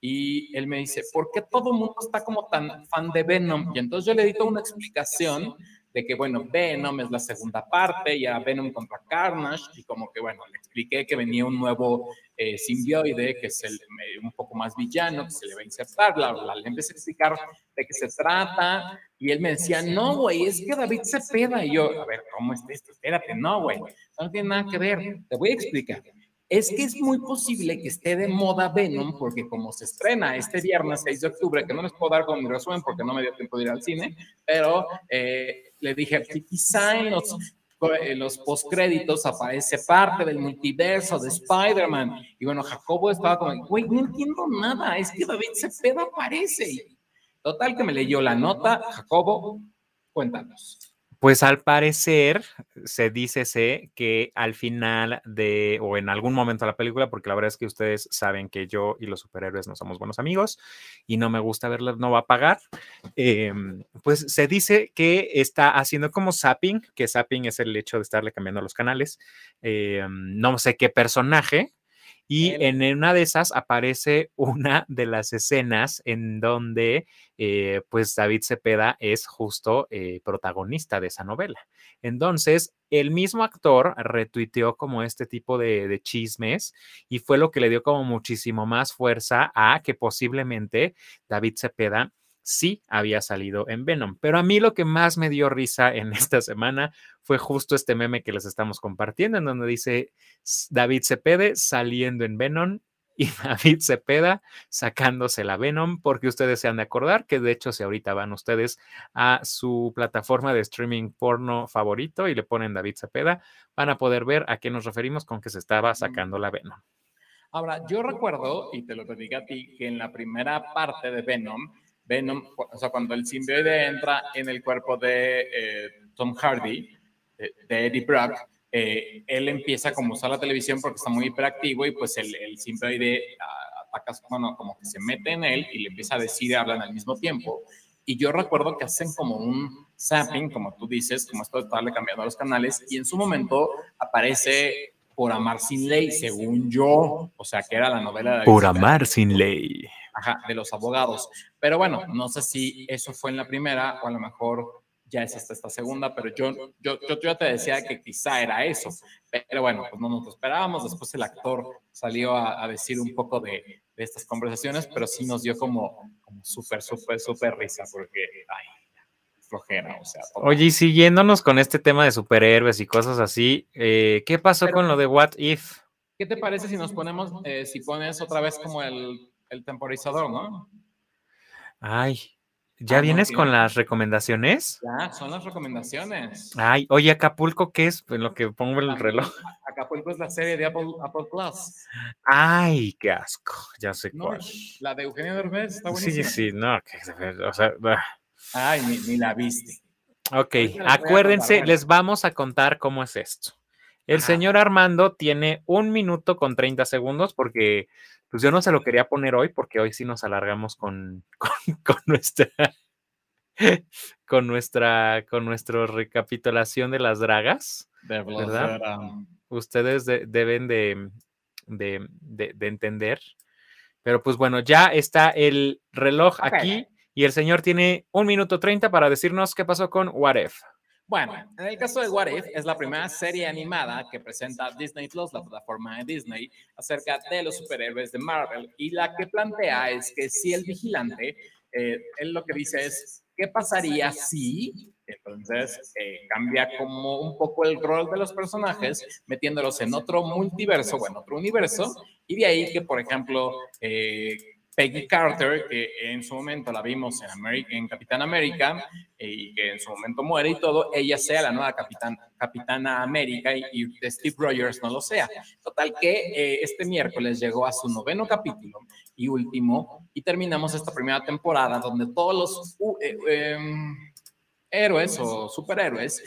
Y él me dice, ¿por qué todo el mundo está como tan fan de Venom? Y entonces yo le di toda una explicación de que, bueno, Venom es la segunda parte, y era Venom contra Carnage, y como que, bueno, le expliqué que venía un nuevo eh, simbioide, que es el, un poco más villano, que se le va a insertar, bla, bla, Le empecé a explicar de qué se trata, y él me decía, no, güey, es que David se peda. Y yo, a ver, ¿cómo es esto? Espérate, no, güey, no tiene nada que ver. Te voy a explicar es que es muy posible que esté de moda Venom, porque como se estrena este viernes 6 de octubre, que no les puedo dar con mi resumen porque no me dio tiempo de ir al cine, pero eh, le dije que quizá en los, en los postcréditos aparece parte del multiverso de Spider-Man. Y bueno, Jacobo estaba como, güey, no entiendo nada, es que David Cepeda aparece. Total que me leyó la nota, Jacobo, cuéntanos. Pues al parecer se dice que al final de, o en algún momento de la película, porque la verdad es que ustedes saben que yo y los superhéroes no somos buenos amigos y no me gusta verla, no va a pagar, em, pues se dice que está haciendo como zapping, que zapping es el hecho de estarle cambiando los canales, em, no sé qué personaje, y en una de esas aparece una de las escenas en donde eh, pues David Cepeda es justo eh, protagonista de esa novela. Entonces, el mismo actor retuiteó como este tipo de, de, chismes y fue lo que le dio como muchísimo más fuerza a que posiblemente David Cepeda sí había salido en Venom. Pero a mí lo que más me dio risa en esta semana fue justo este meme que les estamos compartiendo, en donde dice David Cepede saliendo en Venom y David Cepeda sacándose la Venom, porque ustedes se han de acordar que de hecho si ahorita van ustedes a su plataforma de streaming porno favorito y le ponen David Cepeda, van a poder ver a qué nos referimos con que se estaba sacando la Venom. Ahora, yo recuerdo, y te lo pedí a ti, que en la primera parte de Venom, Venom, o sea, cuando el simbioide entra en el cuerpo de eh, Tom Hardy, de, Eddie Brock, eh, él empieza como a usar la televisión porque está muy hiperactivo y pues el, el simbioide ah, ataca, bueno, como que se mete en él y le empieza a decir y hablan al mismo tiempo. Y yo recuerdo que hacen como un zapping, como tú dices, como esto de estarle cambiando los canales, y en su momento aparece Por Amar Sin Ley, según yo, o sea, que era la novela de... Por Amar Sin Ley ajá, de los abogados. Pero bueno, no sé si eso fue en la primera o a lo mejor ya es hasta esta segunda, pero yo, yo, yo, ya te decía que quizá era eso. Pero bueno, pues no nos lo esperábamos. Después el actor salió a, decir un poco de, de, estas conversaciones, pero sí nos dio como, como súper, súper, súper risa, porque, ay, flojera, o sea. Oye, y siguiéndonos con este tema de superhéroes y cosas así, eh, ¿qué pasó con lo de What If? ¿Qué te parece si nos ponemos, eh, si pones otra vez como el el temporizador, ¿no? Ay, ¿ya ah, vienes con las recomendaciones? Ya, son las recomendaciones. Ay, oye, Acapulco, ¿qué es? En lo que pongo el reloj. Acapulco es la serie de Apple, Apple Plus. Ay, qué asco, ya sé cuál. La de Eugenio Derbez está buenísima. Sí, sí, no, o sea... Ay, ni, la viste. Ok, acuérdense, les vamos a contar cómo es esto. El señor Armando tiene un minuto con 30 segundos porque pues yo no se lo quería poner hoy porque hoy sí nos alargamos con, con, nuestra con nuestra con nuestra recapitulación de las dragas, ¿verdad? Ustedes deben de, de, de, entender. Pero pues bueno, ya está el reloj aquí y el señor tiene un minuto treinta para decirnos qué pasó con What If. Bueno, en el caso de What If, es la primera serie animada que presenta Disney Plus, la plataforma de Disney, acerca de los superhéroes de Marvel. Y la que plantea es que si el vigilante, eh, él lo que dice es, ¿qué pasaría si? Entonces eh, cambia como un poco el rol de los personajes, metiéndolos en otro multiverso, bueno, otro universo, y de ahí que, por ejemplo, eh, Peggy Carter, que en su momento la vimos en, America, en Capitán América eh, y que en su momento muere y todo, ella sea la nueva Capitán, Capitana América y, Steve Rogers no lo sea. Total que eh, este miércoles llegó a su noveno capítulo y último y terminamos esta primera temporada donde todos los eh, em, héroes o superhéroes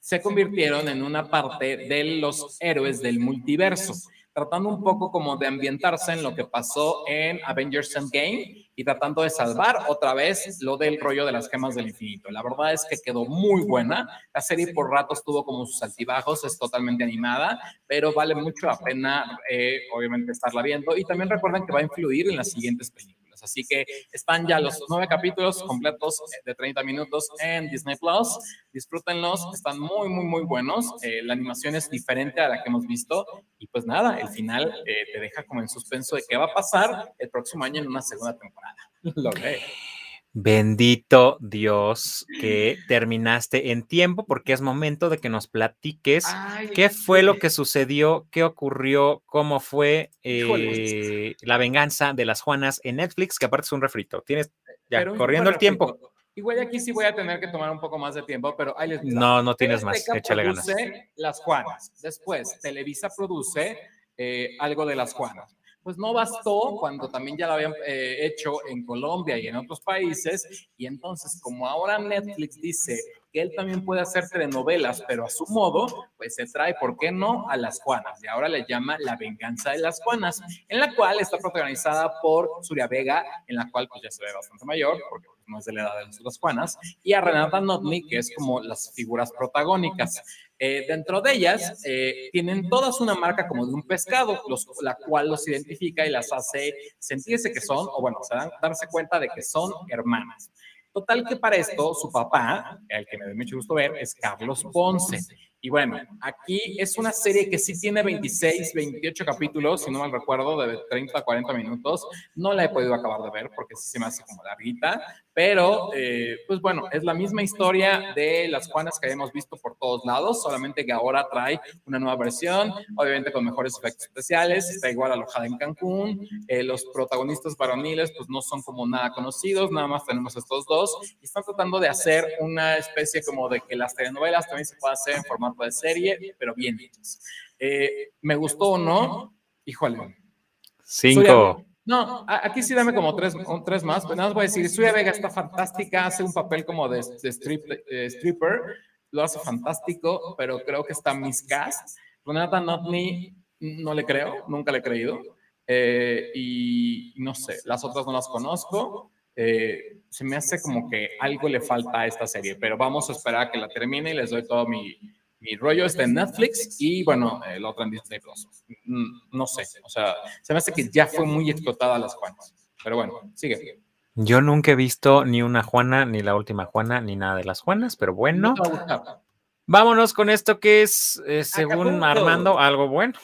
se convirtieron en una parte de los héroes del multiverso tratando un poco como de ambientarse en lo que pasó en Avengers Endgame y tratando de salvar otra vez lo del rollo de las gemas del infinito. La verdad es que quedó muy buena. La serie por ratos tuvo como sus altibajos, es totalmente animada, pero vale mucho la pena, eh, obviamente, estarla viendo. Y también recuerden que va a influir en las siguientes películas. Así que están ya los nueve capítulos completos de 30 minutos en Disney Plus. Disfrútenlos, están muy, muy, muy buenos. Eh, la animación es diferente a la que hemos visto. Y pues nada, el final eh, te deja como en suspenso de qué va a pasar el próximo año en una segunda temporada. Lo ve. Bendito Dios que terminaste en tiempo porque es momento de que nos platiques qué fue lo que sucedió, qué ocurrió, cómo fue eh, la venganza de las Juanas en Netflix, que aparte es un refrito. Tienes ya corriendo el tiempo. Igual aquí sí voy a tener que tomar un poco más de tiempo, pero ahí les No, no tienes más, échale ganas. Las Juanas. Después, Televisa produce eh, algo de las Juanas pues no bastó cuando también ya lo habían eh, hecho en Colombia y en otros países. Y entonces, como ahora Netflix dice que él también puede hacer telenovelas, pero a su modo, pues se trae, ¿por qué no?, a Las Juanas. Y ahora le llama La Venganza de las Juanas, en la cual está protagonizada por Surya Vega, en la cual pues ya se ve bastante mayor, porque no es de la edad de las Juanas, y a Renata Notni, que es como las figuras protagónicas. Eh, dentro de ellas eh, tienen todas una marca como de un pescado, la cual los identifica y las hace sentirse que son, o bueno, se dan, darse cuenta de que son hermanas. Total que para esto su papá, el que me da mucho gusto ver, es Carlos Ponce. Y bueno, aquí es una serie que sí tiene 26, 28 capítulos, si no mal recuerdo, de 30 a 40 minutos. No la he podido acabar de ver porque sí se me hace como larguita, pero eh, pues bueno, es la misma historia de las Juanas que hemos visto por todos lados, solamente que ahora trae una nueva versión, obviamente con mejores efectos especiales, está igual alojada en Cancún. Eh, los protagonistas varoniles pues no son como nada conocidos, nada más tenemos estos dos y están tratando de hacer una especie como de que las telenovelas también se puedan hacer en formato de serie, pero bien hechas. Eh, ¿Me gustó o no? Híjole. Cinco. No, aquí sí dame como tres, tres más. Pero nada más voy a decir, Suya Vega está fantástica, hace un papel como de, stripper, lo hace fantástico, pero creo que está miscast. Renata Notney, no le creo, nunca le he creído. Eh, y no sé, las otras no las conozco. Eh, se me hace como que algo le falta a esta serie, pero vamos a esperar a que la termine y les doy todo mi, mi rollo está en Netflix y bueno, el otro en Disney Plus. Mm, no sé, o sea, se me hace que ya fue muy explotada las Juanas. Pero bueno, sigue. Yo nunca he visto ni una Juana, ni la última Juana, ni nada de las Juanas, pero bueno. Vámonos con esto que es, eh, según Armando, algo bueno.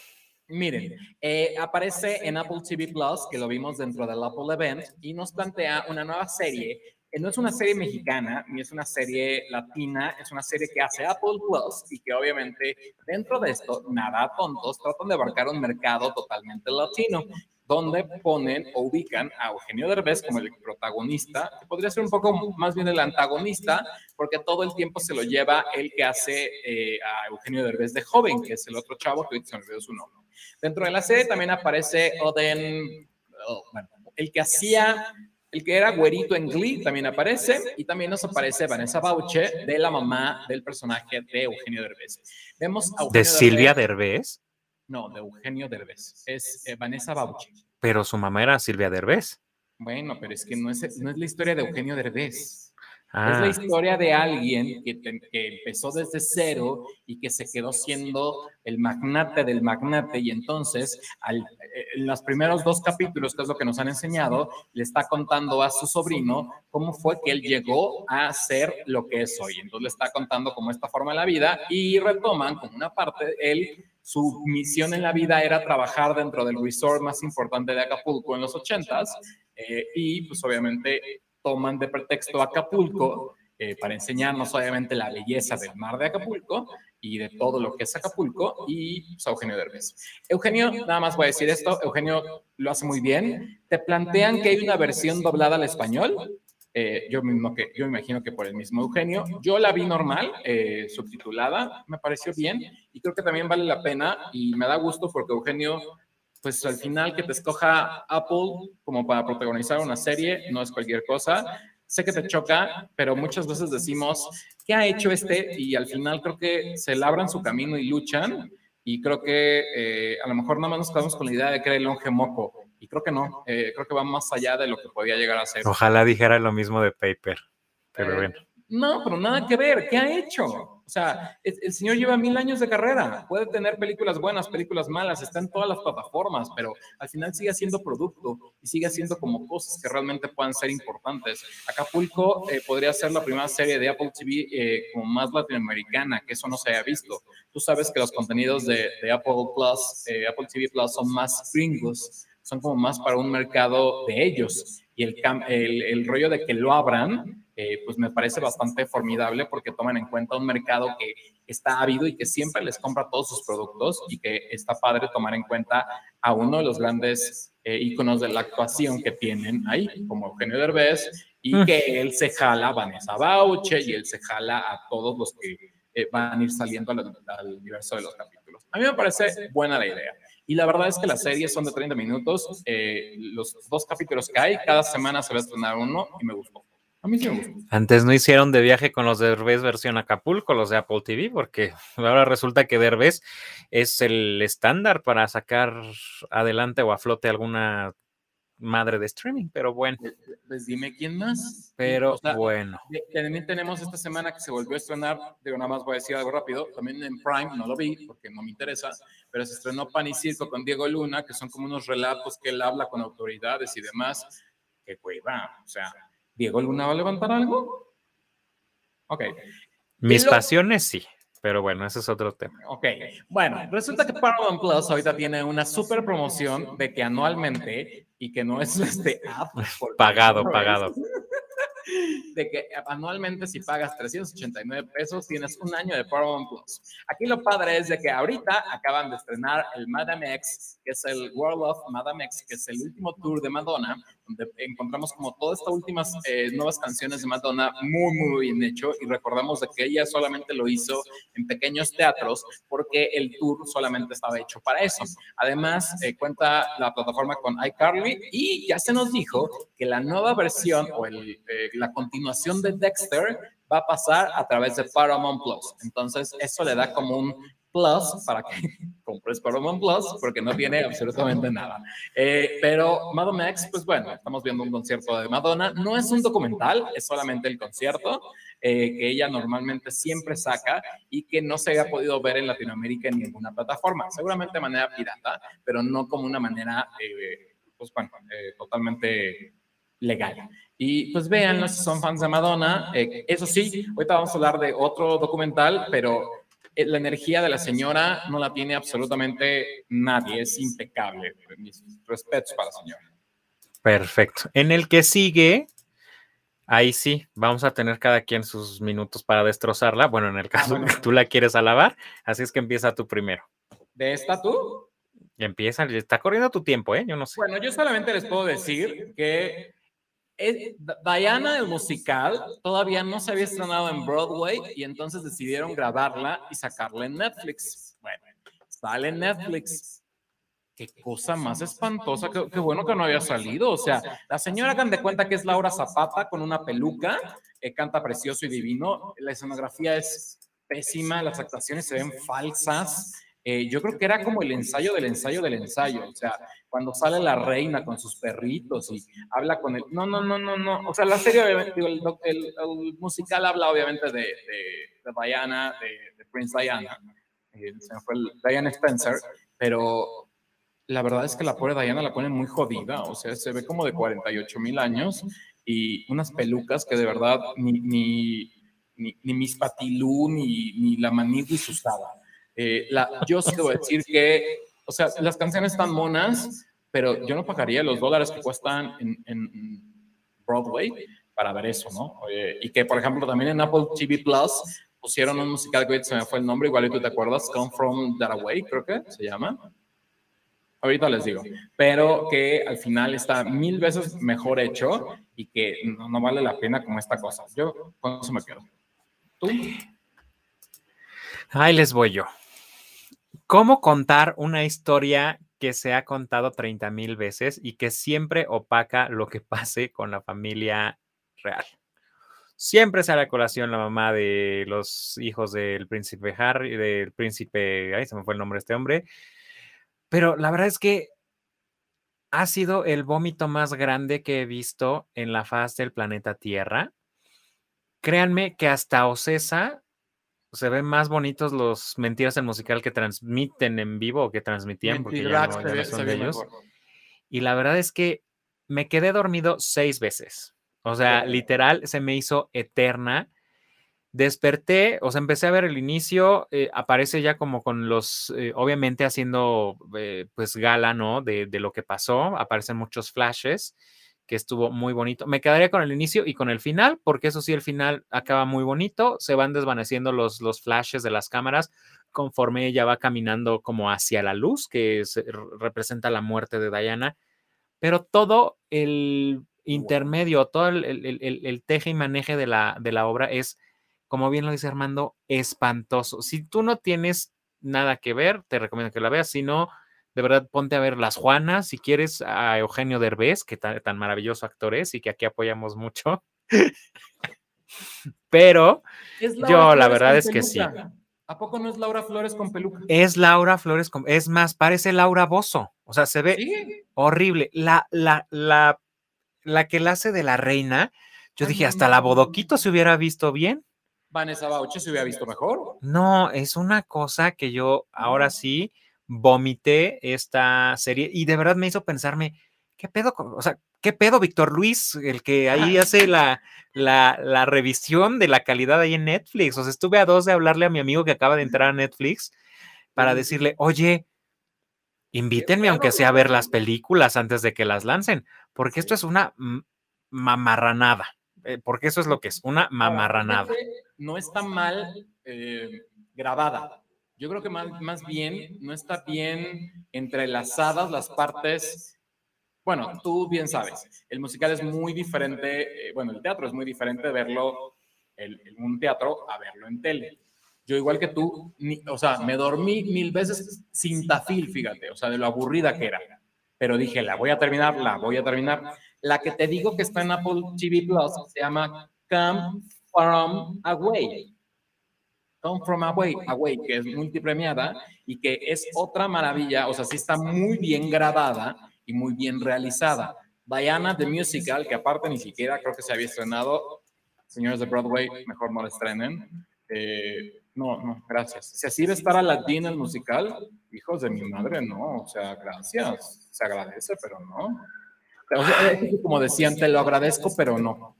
Miren, eh, aparece en Apple TV Plus, que lo vimos dentro del Apple Event, y nos plantea una nueva serie no es una serie mexicana ni es una serie latina, es una serie que hace Apple Plus y que obviamente dentro de esto, nada tontos, tratan de abarcar un mercado totalmente latino donde ponen o ubican a Eugenio Derbez como el protagonista, que podría ser un poco más bien el antagonista, porque todo el tiempo se lo lleva el que hace eh, a Eugenio Derbez de joven, que es el otro chavo que se olvidó su nombre. Dentro de la serie también aparece Oden, oh, bueno, el que hacía el que era güerito en Glee también aparece y también nos aparece Vanessa Bauche de la mamá del personaje de Eugenio Derbez. Vemos a ¿De Silvia Derbez? No, de Eugenio Derbez. Es eh, Vanessa Bauche. Pero su mamá era Silvia Derbez. Bueno, pero es que no es, no es la historia de Eugenio Derbez. Es la ah. historia de alguien que, empezó desde cero y que se quedó siendo el magnate del magnate y entonces al, eh, en los primeros dos capítulos, que es lo que nos han enseñado, le está contando a su sobrino cómo fue que él llegó a ser lo que es hoy. Entonces le está contando cómo esta forma de la vida y retoman como una parte, él su misión en la vida era trabajar dentro del resort más importante de Acapulco en los ochentas eh, y pues obviamente toman de pretexto Acapulco eh, para enseñarnos obviamente la belleza del mar de Acapulco y de todo lo que es Acapulco y pues, Eugenio Derbez. Eugenio, nada más voy a decir esto, Eugenio lo hace muy bien. Te plantean que hay una versión doblada al español. Eh, yo, mismo que, yo imagino que por el mismo Eugenio. Yo la vi normal, eh, subtitulada, me pareció bien y creo que también vale la pena y me da gusto porque Eugenio, pues al final que te escoja Apple como para protagonizar una serie no es cualquier cosa sé que te choca, pero muchas veces decimos, ¿qué ha hecho este? Y al final creo que se labran su camino y luchan. Y creo que eh, a lo mejor nada más nos quedamos con la idea de que era el longe moco. Y creo que no, eh, creo que va más allá de lo que podía llegar a ser. Ojalá dijera lo mismo de Paper, pero Eh, bueno. No, pero nada que ver. ¿Qué ha hecho? O sea, el, señor lleva mil años de carrera. Puede tener películas buenas, películas malas, está en todas las plataformas, pero al final sigue haciendo producto y sigue haciendo como cosas que realmente puedan ser importantes. Acapulco eh, podría ser la primera serie de Apple TV eh, como más latinoamericana, que eso no se haya visto. Tú sabes que los contenidos de, de Apple Plus, eh, Apple TV Plus son más gringos, son como más para un mercado de ellos. Y el rollo de que lo abran, eh, pues me parece bastante formidable porque toman en cuenta un mercado que está ávido y que siempre les compra todos sus productos y que está padre tomar en cuenta a uno de los grandes eh, íconos de la actuación que tienen ahí, como Eugenio Derbez, y Mm. que él se jala a Vanessa Bauche y él se jala a todos los que eh, van a ir saliendo al, al universo de los capítulos. A mí me parece buena la idea. Y la verdad es que las series son de 30 minutos, eh, los dos capítulos que hay, cada semana se va a estrenar uno y me gustó. A mí sí me gustó. Antes no hicieron de viaje con los Derbez versión Acapulco, los de Apple TV, porque ahora resulta que Derbez es el estándar para sacar adelante o a flote alguna madre de streaming, pero bueno, Pues dime quién más. pero O sea, bueno. de- También tenemos esta semana que se volvió a estrenar, digo, nada más voy a decir algo rápido, también en Prime, no lo vi porque no me interesa, pero se estrenó Pan y Circo con Diego Luna, que son como unos relatos que él habla con autoridades y demás, que güey, va, o sea, ¿Diego Luna va a levantar algo? Ok, Mis lo- pasiones sí, pero bueno, ese es otro tema. ok. Bueno, resulta que Paramount Plus ahorita tiene una super promoción de que anualmente, y que no es este app, Pagado, pagado. de que anualmente si pagas 389 pesos tienes un año de Paramount Plus. Aquí lo padre es de que ahorita acaban de estrenar el Madame X, que es el World of Madame X, que es el último tour de Madonna, donde encontramos como todas estas últimas eh, nuevas canciones de Madonna muy, muy bien hecho y recordamos de que ella solamente lo hizo en pequeños teatros porque el tour solamente estaba hecho para eso. Además, eh, cuenta la plataforma con iCarly y ya se nos dijo que la nueva versión o eh, la continuación de Dexter va a pasar a través de Paramount Plus. Entonces, eso le da como un plus para que compres Paramount Plus porque no tiene absolutamente nada. Eh, pero Madonna X, pues bueno, estamos viendo un concierto de Madonna. No es un documental, es solamente el concierto eh, que ella normalmente siempre saca y que no se haya podido ver en Latinoamérica en ninguna plataforma. Seguramente de manera pirata, pero no como una manera, eh, pues bueno, eh, totalmente legal. Y pues véanlo si son fans de Madonna. Eh, eso sí, ahorita vamos a hablar de otro documental, pero la energía de la señora no la tiene absolutamente nadie, es impecable. Mis respetos para la señora. Perfecto. En el que sigue, ahí sí, vamos a tener cada quien sus minutos para destrozarla. Bueno, en el caso bueno. que tú la quieres alabar, así es que empieza tú primero. ¿De esta tú? Empieza, está corriendo tu tiempo, ¿eh? Yo no sé. Bueno, yo solamente les puedo decir que eh, Diana, el musical, todavía no se había estrenado en Broadway y entonces decidieron grabarla y sacarla en Netflix. Bueno, sale en Netflix. Qué cosa más espantosa, qué, bueno que no había salido. O sea, la señora hagan de cuenta que es Laura Zapata con una peluca, eh, canta precioso y divino. La escenografía es pésima, las actuaciones se ven falsas. Eh, yo creo que era como el ensayo del ensayo del ensayo. O sea, cuando sale la reina con sus perritos y habla con él. No, no, no, no, no. O sea, la serie, digo, el, musical habla obviamente de, Diana, de, Prince Diana. Eh, se me fue el- Diana Spencer, pero la verdad es que la pobre Diana la pone muy jodida. O sea, se ve como de 48 mil años y unas pelucas que de verdad ni, ni, ni, ni Miss Patilú ni, ni la Maniguis usaba. Eh, la, yo sí debo decir que, o sea, las canciones están monas, pero yo no pagaría los dólares que cuestan en, en Broadway para ver eso, ¿no? Eh, y que, por ejemplo, también en Apple TV Plus, pusieron un musical que se me fue el nombre, igual y tú te acuerdas, Come From That Away, creo que se llama. Ahorita les digo, pero que al final está mil veces mejor hecho y que no, no vale la pena como esta cosa. Yo con eso me quedo. ¿Tú? Ahí les voy yo. ¿Cómo contar una historia que se ha contado 30 mil veces y que siempre opaca lo que pase con la familia real? Siempre sale a colación la mamá de los hijos del príncipe Harry, del príncipe, ay, se me fue el nombre de este hombre, pero la verdad es que ha sido el vómito más grande que he visto en la faz del planeta Tierra. Créanme que hasta Ocesa se ven más bonitos los mentiras en musical que transmiten en vivo o que transmitían, porque ya Mentirax no, se ya no ve- son se de ve ellos. mejor. Y la verdad es que me quedé dormido seis veces. O sea, literal, se me hizo eterna. Desperté, o sea, empecé a ver el inicio, eh, aparece ya como con los, eh, obviamente haciendo eh, pues gala, ¿no? De, de lo que pasó, aparecen muchos flashes, que estuvo muy bonito. Me quedaría con el inicio y con el final, porque eso sí, el final acaba muy bonito, se van desvaneciendo los, los flashes de las cámaras conforme ella va caminando como hacia la luz, que representa la muerte de Diana, pero todo el intermedio, todo el- el- el teje y maneje de la, de la obra es, como bien lo dice Armando, espantoso. Si tú no tienes nada que ver, te recomiendo que la veas, si no, de verdad ponte a ver Las Juanas, si quieres a Eugenio Derbez, que ta- tan maravilloso actor es y que aquí apoyamos mucho. Pero Yo, la verdad es que sí. ¿A poco no es Laura Flores con peluca? es Laura Flores, con- es más, parece Laura Bozo, o sea, se ve Sí. horrible. La, la, la, la que la hace de la reina, yo Ay, dije, no hasta la. Bodoquito se hubiera visto bien. Vanessa Bauche se hubiera visto mejor. No, es una cosa que yo ahora sí vomité esta serie y de verdad me hizo pensarme, ¿qué pedo? O sea, ¿qué pedo Víctor Luis, el que ahí hace la, la, la revisión de la calidad ahí en Netflix? O sea, estuve a dos de hablarle a mi amigo que acaba de entrar a Netflix para decirle, oye, invítenme aunque sea a ver las películas antes de que las lancen, porque esto es una mamarranada, eh, porque eso es lo que es, una mamarranada. No está mal eh, grabada. Yo creo que más, más bien no está bien entrelazadas las partes. Bueno, tú bien sabes, el musical es muy diferente, eh, bueno, el teatro es muy diferente verlo el- en un teatro a verlo en tele. Yo igual que tú, ni- o sea, me dormí mil veces sin tafil, fíjate, o sea, de lo aburrida que era. Pero dije, la voy a terminar, la voy a terminar. La que te digo que está en Apple TV Plus se llama Come From Away. Come From Away, Away, que es multipremiada y que es otra maravilla, o sea, sí está muy bien grabada y muy bien realizada. Diana the Musical, que aparte ni siquiera creo que se había estrenado, señores de Broadway, mejor no la estrenen. Eh, no, no, gracias. Si así de estar a latín el musical, hijos de mi madre, no, o sea, gracias, se agradece, pero no. O sea, como decían, te lo agradezco, pero no.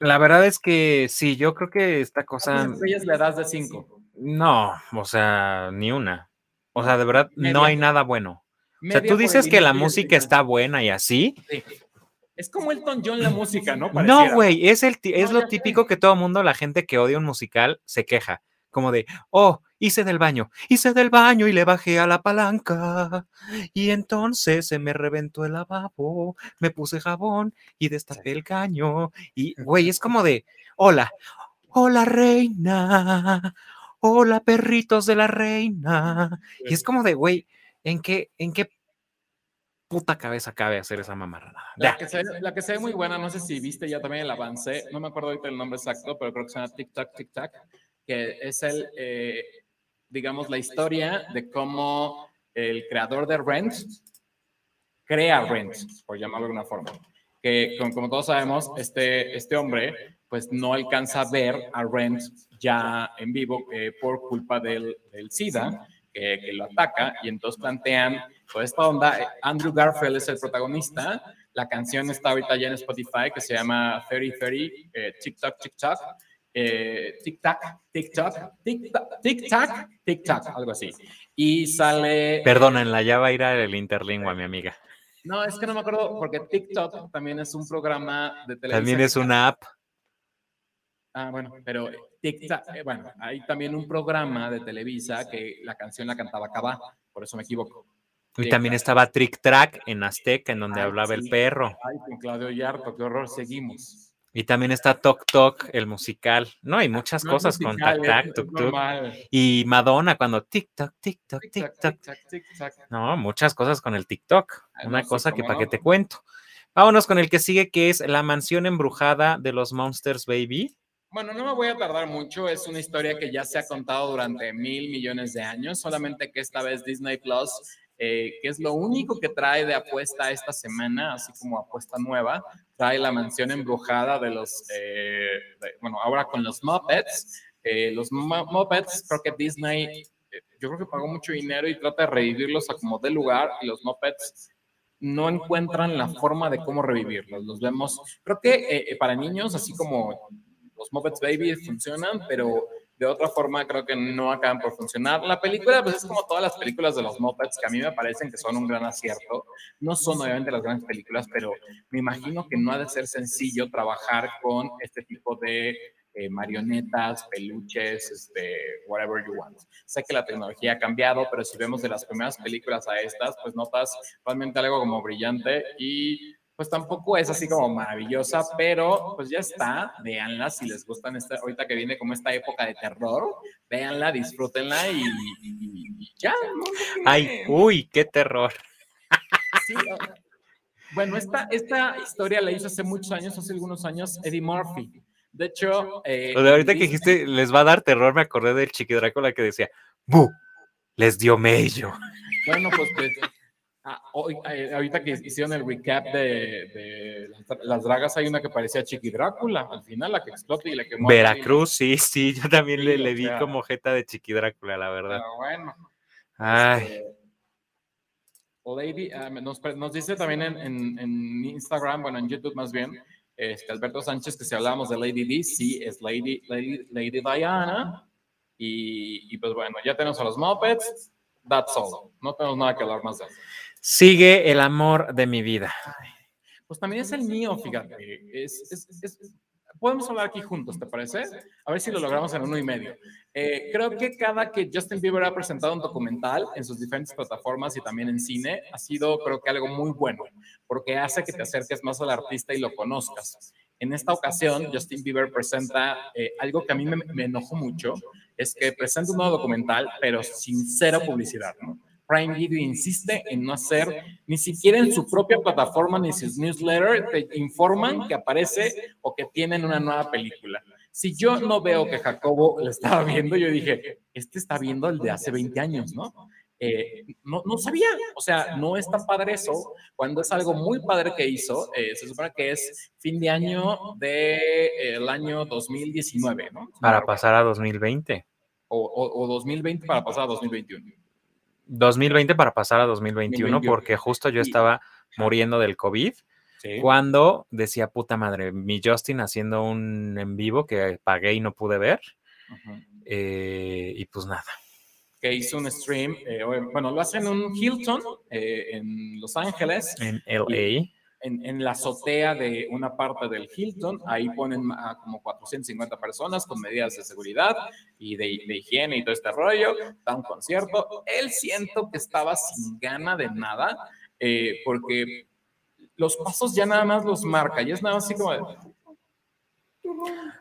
La verdad es que sí, yo creo que esta cosa, ¿Cuántas estrellas le das de cinco? no, o sea, ni una. O sea, de verdad, no hay nada bueno. O sea, tú dices que la música está buena y así. Sí. Es como Elton John la música, ¿no? No, güey, es, el, es No, lo sé. típico que todo mundo, la gente que odia un musical, se queja. Como de, oh, hice del baño, hice del baño y le bajé a la palanca. Y entonces se me reventó el lavabo, me puse jabón y destapé el caño. Y, güey, es como de, hola, hola reina, hola perritos de la reina. Y es como de, güey, ¿en qué, en qué puta cabeza cabe hacer esa mamarrada? La que, se, la que se ve muy buena, no sé si viste ya también el avance, no me acuerdo ahorita el nombre exacto, pero creo que se llama Tic Tac Tic Tac, que es el, eh, digamos, la historia de cómo el creador de Rent crea Rent, por llamarlo de alguna forma. Que como, como todos sabemos, este, este hombre pues no alcanza a ver a Rent ya en vivo eh, por culpa del, del SIDA, que, que lo ataca, y entonces plantean toda esta onda. Andrew Garfield es el protagonista, la canción está ahorita ya en Spotify, que se llama 3030, eh, TikTok, TikTok, eh, tic-tac, tic-tac, tic-tac, tic-tac, tic-tac, algo así. Y sale... Perdónenla, ya va a ir al interlingua, mi amiga. No, es que no me acuerdo, porque TikTok también es un programa de televisión. También es una app. Ah, bueno, pero tic-tac, eh, bueno, hay también un programa de Televisa que la canción la cantaba Cabá, por eso me equivoco. Y también estaba Trick Track en Azteca, en donde Ay, hablaba el perro. Ay, con Claudio Yarto, qué horror, seguimos. Y también está Tok Tok, el musical. No, hay muchas No cosas con Tac Tac, Tuk Tuk. Y Madonna cuando Toc. tic-tac, tic-tac. No, muchas cosas con el TikTok. Una no, sí, cosa que para que no. te cuento. Vámonos con el que sigue, que es La mansión embrujada de los Monsters Baby. Bueno, no me voy a tardar mucho, es una historia que ya se ha contado durante mil millones de años, solamente que esta vez Disney Plus, eh, que es lo único que trae de apuesta esta semana, así como apuesta nueva, trae la mansión embrujada de los, eh, de- bueno, ahora con los Muppets. Eh, los Mu- Muppets, creo que Disney, eh, yo creo que pagó mucho dinero y trata de revivirlos a como de lugar, y los Muppets no encuentran la forma de cómo revivirlos. Los vemos, creo que eh, eh, para niños, así como los Muppets Baby funcionan, pero de otra forma creo que no acaban por funcionar. La película, pues es como todas las películas de los Muppets, que a mí me parecen que son un gran acierto. No son obviamente las grandes películas, pero me imagino que no ha de ser sencillo trabajar con este tipo de eh, marionetas, peluches, este, whatever you want. Sé que la tecnología ha cambiado, pero si vemos de las primeras películas a estas, pues notas realmente algo como brillante y pues tampoco es así como maravillosa, pero pues ya está, véanla si les gustan esta, ahorita que viene como esta época de terror, véanla, disfrútenla y, y- y ya. ¿no? Ay, uy, qué terror. Sí, bueno, esta, esta historia la hizo hace muchos años, hace algunos años, Eddie Murphy. De hecho, eh, O sea, ahorita que dijiste, les va a dar terror, me acordé del Chiqui Drácula que decía, ¡Bu! Les dio mello. Bueno, pues, pues, ah, hoy, eh, ahorita que hicieron el recap de, de las, las dragas, hay una que parecía Chiqui Drácula, al final la que explota y la que muere. Veracruz, sí, sí, yo también Sí, le, le vi sea. como jeta de Chiqui Drácula, la verdad. Pero bueno. Ay, este, Lady, ah, nos, dice también en, en- en Instagram, bueno, en YouTube más bien, este, Alberto Sánchez, que si hablábamos de Lady D, sí, es Lady, Lady, Lady Diana. Y, y pues bueno, ya tenemos a los Muppets, that's all. No tenemos nada que hablar más de eso. Sigue el amor de mi vida. Pues también es el mío, fíjate. Es, es- es- podemos hablar aquí juntos, ¿te parece? A ver si lo logramos en uno y medio. Eh, creo que cada que Justin Bieber ha presentado un documental en sus diferentes plataformas y también en cine, ha sido, creo que, algo muy bueno, porque hace que te acerques más al artista y lo conozcas. En esta ocasión, Justin Bieber presenta eh, algo que a mí me, me enojó mucho, es que presenta un nuevo documental, pero sin cero publicidad, ¿no? Prime Video insiste en no hacer ni siquiera en su propia plataforma ni sus newsletters te informan que aparece o que tienen una nueva película. Si yo no veo que Jacobo lo estaba viendo, yo dije, este está viendo el de hace 20 años, ¿no? Eh, no, no sabía, o sea, no es tan padre eso, cuando es algo muy padre que hizo, eh, se supone que es fin de año del año 2019, ¿no? Para pasar a 2020. O, o- o 2020 para pasar a 2021. 2020 para pasar a 2021, 2021. porque justo yo estaba muriendo del COVID Sí. cuando decía, puta madre, mi Justin haciendo un en vivo que pagué y no pude ver. Eh, y pues nada. que hizo un stream, eh, bueno, lo hace en un Hilton eh, en Los Ángeles, En LA. En, la azotea de una parte del Hilton, ahí ponen a como 450 personas con medidas de seguridad y de, higiene y todo este rollo, da un concierto. Él siento que estaba sin gana de nada, eh, porque los pasos ya nada más los marca, y es nada así como de,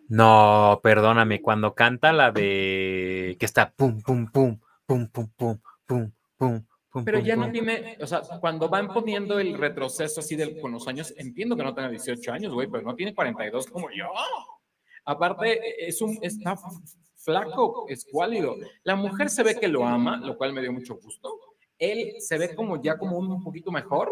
No, perdóname, cuando canta la de que está pum, pum, pum, pum, pum, pum, pum, pum, pum. Pero pum, ya no tiene, o sea, cuando van poniendo el retroceso así del, con los años, entiendo que no tenga 18 años, güey, pero no tiene 42 como yo. Aparte, es un, está flaco, escuálido. La mujer se ve que lo ama, lo cual me dio mucho gusto. Él se ve como ya como un poquito mejor.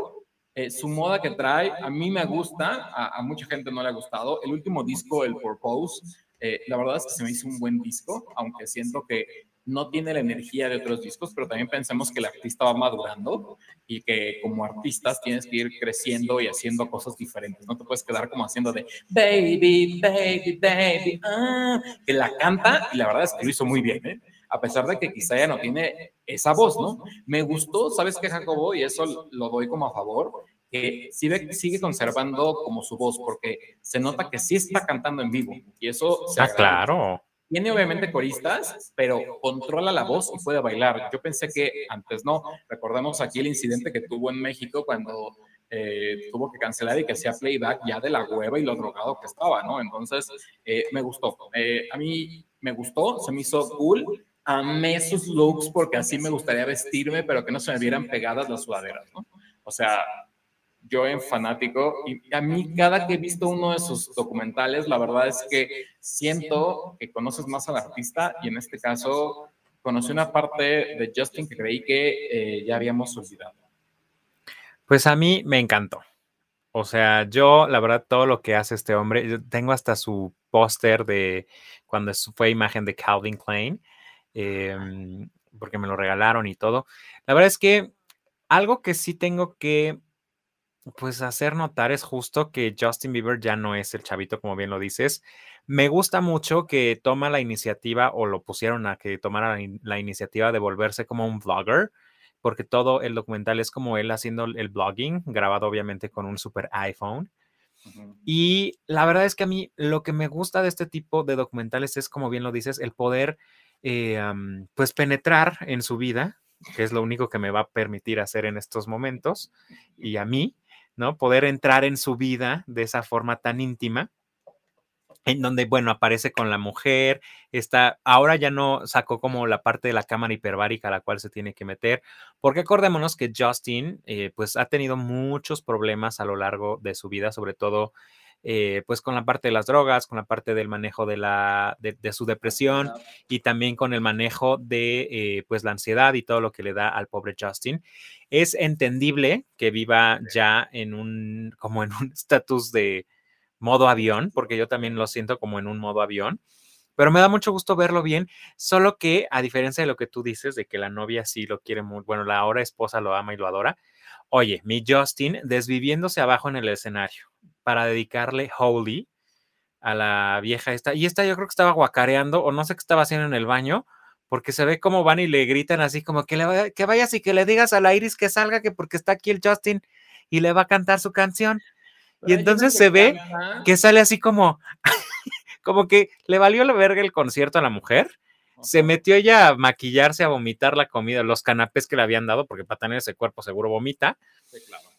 Eh, su moda que trae, a mí me gusta, a, a mucha gente no le ha gustado. El último disco, el Purpose, eh, la verdad es que se me hizo un buen disco, aunque siento que no tiene la energía de otros discos, pero también pensemos que el artista va madurando y que como artistas tienes que ir creciendo y haciendo cosas diferentes. No te puedes quedar como haciendo de baby, baby, baby, ah, que la canta y la verdad es que lo hizo muy bien, ¿eh? a pesar de que quizá ya no tiene esa voz, ¿no? Me gustó, ¿sabes qué, Jacobo? Y eso lo doy como a favor, que sigue, sigue conservando como su voz, porque se nota que sí está cantando en vivo. Y eso se Ah, claro. Tiene obviamente coristas, pero controla la voz y puede bailar. Yo pensé que antes no. Recordamos aquí el incidente que tuvo en México cuando eh, tuvo que cancelar y que hacía playback ya de la hueva y lo drogado que estaba, ¿no? Entonces, eh, me gustó. Eh, a mí me gustó, se me hizo cool. Amé sus looks porque así me gustaría vestirme, pero que no se me vieran pegadas las sudaderas, ¿no? O sea, yo en fanático y a mí cada que he visto uno de sus documentales, la verdad es que siento que conoces más al artista y en este caso conocí una parte de Justin que creí que eh, ya habíamos olvidado. Pues a mí me encantó. O sea, yo, la verdad, todo lo que hace este hombre, yo tengo hasta su póster de cuando fue imagen de Calvin Klein, em, porque me lo regalaron y todo. La verdad es que algo que sí tengo que, pues, hacer notar es justo que Justin Bieber ya no es el chavito, como bien lo dices. Me gusta mucho que toma la iniciativa, o lo pusieron a que tomara la, in- la iniciativa de volverse como un vlogger porque todo el documental es como él haciendo el blogging, grabado obviamente con un super iPhone. Y la verdad es que a mí lo que me gusta de este tipo de documentales es, como bien lo dices, el poder, eh, pues, penetrar en su vida, que es lo único que me va a permitir hacer en estos momentos, y a mí, ¿no? Poder entrar en su vida de esa forma tan íntima en donde, bueno, aparece con la mujer, está, ahora ya no sacó como la parte de la cámara hiperbárica a la cual se tiene que meter, porque acordémonos que Justin, eh, pues ha tenido muchos problemas a lo largo de su vida, sobre todo, eh, pues con la parte de las drogas, con la parte del manejo de, la, de, de su depresión y también con el manejo de, eh, pues la ansiedad y todo lo que le da al pobre Justin. Es entendible que viva ya en un, como en un estatus de modo avión, porque yo también lo siento como en un modo avión, pero me da mucho gusto verlo bien, solo que a diferencia de lo que tú dices, de que la novia sí lo quiere muy, bueno, la ahora esposa lo ama y lo adora, oye, mi Justin desviviéndose abajo en el escenario para dedicarle Holy a la vieja esta, y esta yo creo que estaba guacareando o no sé qué estaba haciendo en el baño, porque se ve cómo van y le gritan así como que, le que vayas y que le digas a la Iris que salga, que porque está aquí el Justin y le va a cantar su canción. Y Pero entonces se ve que sale así como, como que le valió la verga el concierto a la mujer. Se metió ella a maquillarse, a vomitar la comida, los canapés que le habían dado, porque para tener ese cuerpo seguro vomita. sí, claro.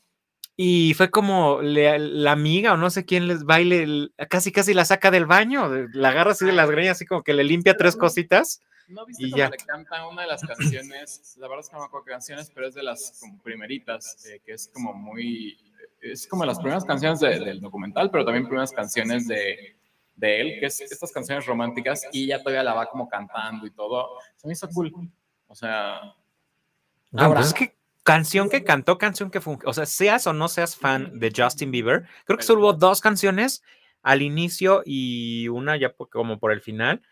Y fue como le- la amiga o no sé quién les baile, casi casi la saca del baño, la agarra así de las greñas, así como que le limpia tres cositas. ¿No viste Y ya. le canta una de las canciones? La verdad es que no me acuerdo qué canciones, pero es de las como primeritas, eh, que es como muy... Es como las primeras canciones de- del documental, pero también primeras canciones de, de él, que es estas canciones románticas, y ella todavía la va como cantando y todo. Se me hizo cool. O sea, No, Ahora- pues es que canción que cantó, canción que fue, o sea, seas o no seas fan de Justin Bieber, creo que solo hubo dos canciones al inicio y una ya como por el final,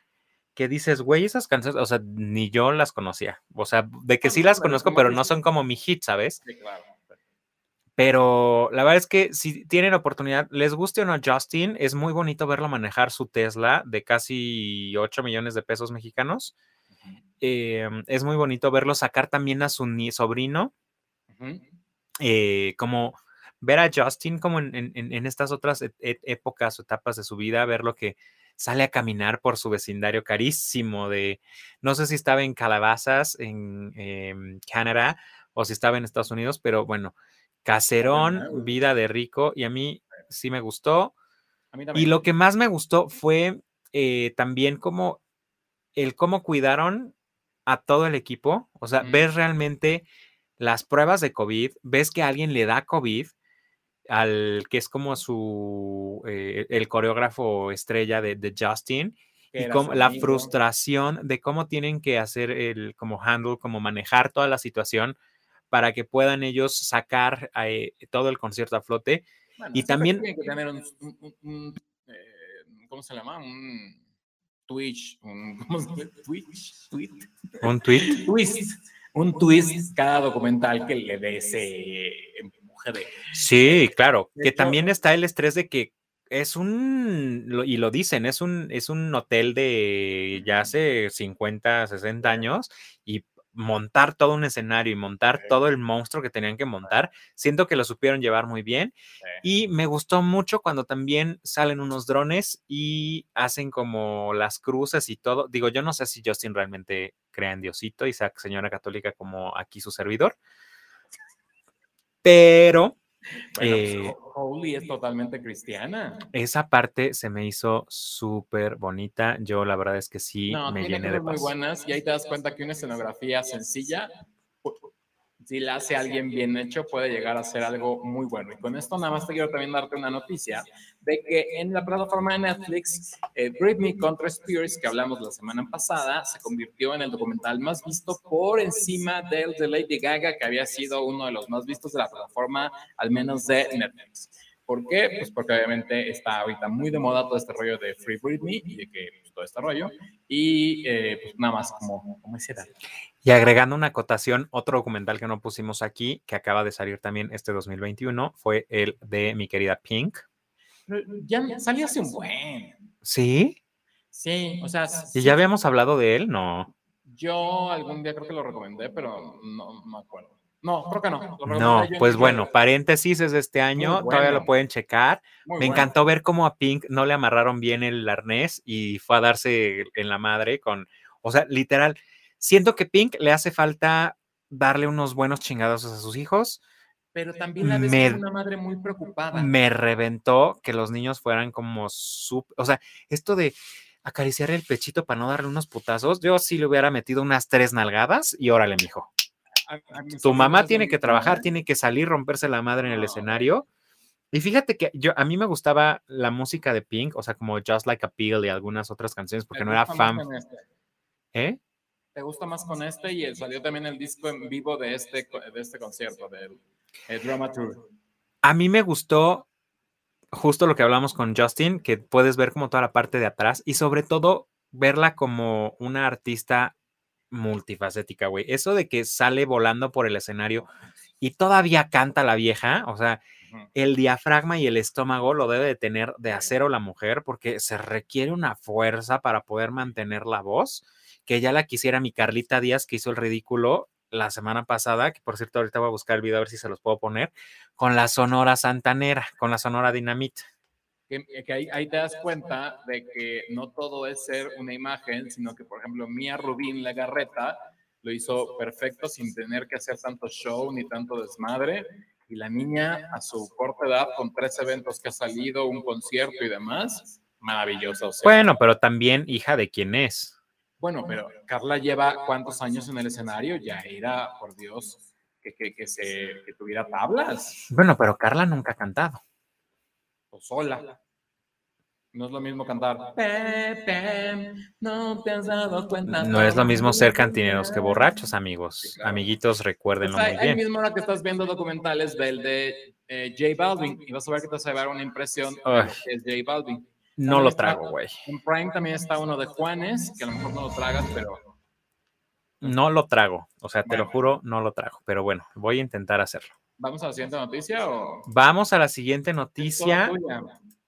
que dices, güey, esas canciones, o sea, ni yo las conocía, o sea, de que sí las conozco, pero no son como mi hit, ¿sabes? sí, claro. Pero la verdad es que si tienen oportunidad, les guste o no Justin, es muy bonito verlo manejar su Tesla de casi 8 millones de pesos mexicanos. Eh, es muy bonito verlo sacar también a su sobrino. Eh, como ver a Justin como en, en- en- en estas otras e- e- épocas o etapas de su vida, ver lo que sale a caminar por su vecindario carísimo de, no sé si estaba en Calabazas, en em, Canadá, o si estaba en Estados Unidos, pero bueno, caserón, vida de rico, y a mí sí me gustó. A mí Y lo que más me gustó fue eh, también como el cómo cuidaron a todo el equipo. O sea, Mm. ves realmente las pruebas de COVID, ves que alguien le da COVID al que es como su, eh, el coreógrafo estrella de, de Justin, y como la amigo. frustración de cómo tienen que hacer el, como handle, como manejar toda la situación para que puedan ellos sacar eh, todo el concierto a flote. Bueno, Y también- tiene que tener un, un- un- un, eh, ¿cómo se llama? Un Twitch, un, ¿cómo se llama? Twitch, tweet, Un tweet. twist, un twist cada documental que le dé ese empuje de Sí, claro, que también está el estrés de que es un, y lo dicen, es un, es un hotel de ya hace 50, 60 años y montar todo un escenario y montar Sí. todo el monstruo que tenían que montar. Siento que lo supieron llevar muy bien. Sí. Y me gustó mucho cuando también salen unos drones y hacen como las cruces y todo. Digo, yo no sé si Justin realmente crea en Diosito y señora católica como aquí su servidor. Pero Bueno, eh, pues, Ho- Holy es totalmente cristiana. esa parte se me hizo súper bonita. Yo la verdad es que sí No, me tiene llené de cosas muy paz. buenas y ahí te das cuenta que una escenografía sencilla, si la hace alguien bien hecho, puede llegar a ser algo muy bueno. Y con esto nada más te quiero también darte una noticia de que en la plataforma de Netflix, eh, Britney contra Spears, que hablamos la semana pasada, se convirtió en el documental más visto por encima del de Lady Gaga, que había sido uno de los más vistos de la plataforma, al menos de Netflix. ¿Por qué? Pues porque obviamente está ahorita muy de moda todo este rollo de Free Britney y de que pues, todo este rollo. Y eh, pues nada más como, como ese dato. Y agregando una acotación, otro documental que no pusimos aquí, que acaba de salir también este 2021, fue el de mi querida Pink. Ya salió hace un buen. ¿Sí? Sí, o sea, ¿Y ya habíamos hablado de él? No. yo algún día creo que lo recomendé, pero no, no me acuerdo. No, creo que no. No, pues bueno, paréntesis es de este año, todavía lo pueden checar. Muy Me bueno. encantó ver cómo a Pink no le amarraron bien el arnés y fue a darse en la madre con, o sea, literal, siento que Pink le hace falta darle unos buenos chingados a sus hijos. Pero también la ves me- una madre muy preocupada. Me reventó que los niños fueran como súper, o sea, esto de acariciarle el pechito para no darle unos putazos, yo sí le hubiera metido unas tres nalgadas y órale, mijo. A- a mis Tu mamá tiene que trabajar, tiene que salir, romperse la madre en el No. escenario. Y fíjate que yo a mí me gustaba la música de Pink, o sea, como Just Like a Pill y algunas otras canciones, porque ¿Te no era fan. este? ¿Eh? ¿Te gusta más con este? Y salió también el disco en vivo de este, de este concierto, del el Drama Tour. A mí me gustó justo lo que hablamos con Justin, que puedes ver como toda la parte de atrás y sobre todo verla como una artista multifacética, güey. Eso de que sale volando por el escenario y todavía canta la vieja, o sea, el diafragma y el estómago lo debe de tener de acero la mujer porque se requiere una fuerza para poder mantener la voz, que ya la quisiera mi Carlita Díaz que hizo el ridículo la semana pasada, que por cierto ahorita voy a buscar el video a ver si se los puedo poner, con la Sonora Santanera, con la Sonora Dinamita. que, que ahí, ahí te das cuenta de que no todo es ser una imagen, sino que, por ejemplo, Mía Rubín Legarreta lo hizo perfecto sin tener que hacer tanto show ni tanto desmadre. Y la niña, a su corta edad, con tres eventos que ha salido, un concierto y demás, maravillosa. O sea, Bueno, pero también hija de quién es. Bueno, pero Carla lleva cuántos años en el escenario, ya era, por Dios, que, que, que se, que tuviera tablas Bueno, pero Carla nunca ha cantado. o sola. No es lo mismo cantar. Pepe, no te has dado cuenta. No es lo mismo ser todavía". cantineros que borrachos, amigos. Sí, claro. Amiguitos, recuérdenlo ahí, muy ahí bien. mismo ahora que estás viendo documentales del de eh, J Balvin y vas a ver que te vas a llevar una impresión de que es J Balvin. No lo trago, güey. En Prime también está uno de Juanes, que a lo mejor no lo tragas, pero No lo trago. O sea, te lo juro, no lo trago. Pero bueno, voy a intentar hacerlo. ¿vamos a la siguiente noticia o...? Vamos a la siguiente noticia.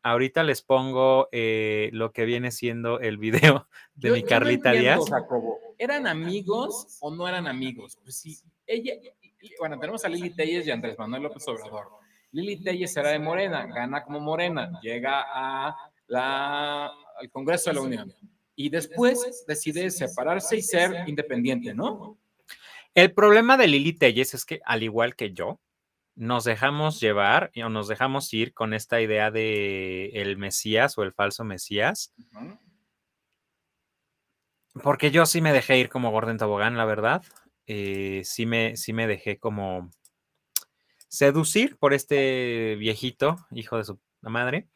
Ahorita les pongo eh, lo que viene siendo el video de Yo- mi no Carlita entiendo, Díaz. Jacobo, ¿Eran amigos o no eran amigos? Pues sí, ella, bueno, tenemos a Lili Telles y a Andrés Manuel López Obrador. Lili Telles era de Morena, gana como Morena, llega a la, al Congreso de la Unión y después decide separarse y ser independiente, ¿no? El problema de Lili Telles es que, al igual que yo, nos dejamos llevar o nos dejamos ir con esta idea de el Mesías o el falso Mesías, porque yo sí me dejé ir como Gordon Tobogán, la verdad. Eh, sí, me, sí me dejé como seducir por este viejito, hijo de su madre.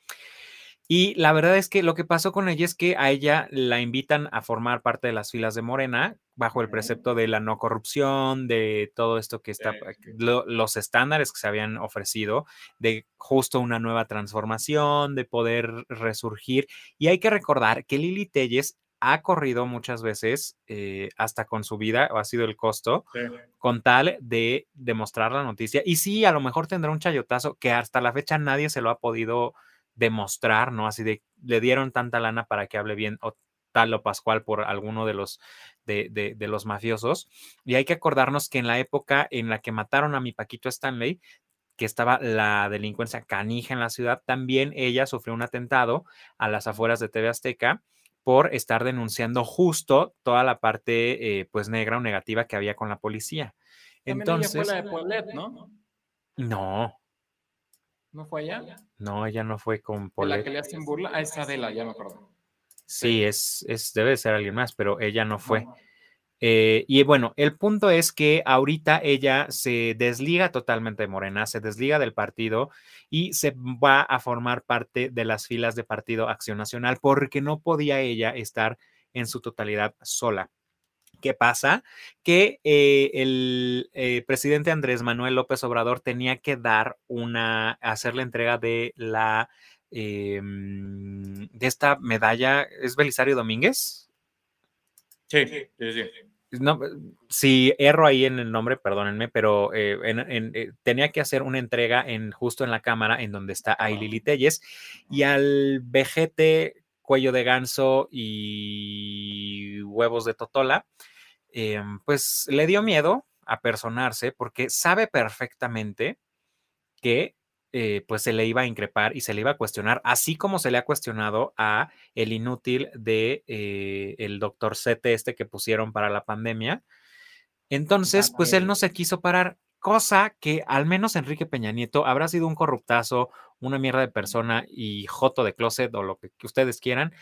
Y la verdad es que lo que pasó con ella es que a ella la invitan a formar parte de las filas de Morena bajo el precepto de la no corrupción, de todo esto que está, lo- los estándares que se habían ofrecido, de justo una nueva transformación, de poder resurgir. Y hay que recordar que Lili Telles ha corrido muchas veces, eh, hasta con su vida, o ha sido el costo, Sí. con tal de demostrar la noticia. Y sí, a lo mejor tendrá un chayotazo que hasta la fecha nadie se lo ha podido demostrar, ¿no? Así de, le dieron tanta lana para que hable bien o Talo Pascual por alguno de los, de, de, los mafiosos. Y hay que acordarnos que en la época en la que mataron a mi Paquito Stanley, que estaba la delincuencia canija en la ciudad, también ella sufrió un atentado a las afueras de TV Azteca por estar denunciando justo toda la parte eh, pues negra o negativa que había con la policía. Entonces, ella fue la de Polet, ¿no? No. ¿No fue ella? No, ella no fue con Polet. ¿La que le hacen burla? Ah, esa la, ya me acuerdo. Sí, es, es, debe ser alguien más, pero ella no fue. Eh, y bueno, el punto es que ahorita ella se desliga totalmente de Morena, se desliga del partido y se va a formar parte de las filas de Partido Acción Nacional porque no podía ella estar en su totalidad sola. ¿Qué pasa? Que eh, el eh, presidente Andrés Manuel López Obrador tenía que dar una, hacer la entrega de la, em, de esta medalla, ¿es Belisario Domínguez? Sí, sí, sí. No, si erro ahí en el nombre, perdónenme, pero eh, tenía que hacer una entrega en justo en la cámara en donde está Telles y al vejete cuello de ganso y huevos de totola, em, pues le dio miedo a personarse porque sabe perfectamente que eh, pues se le iba a increpar y se le iba a cuestionar, así como se le ha cuestionado a el inútil de eh, el doctor Sete este que pusieron para la pandemia. Entonces, pues él no se quiso parar, cosa que al menos Enrique Peña Nieto habrá sido un corruptazo, una mierda de persona y joto de closet o lo que, ustedes quieran,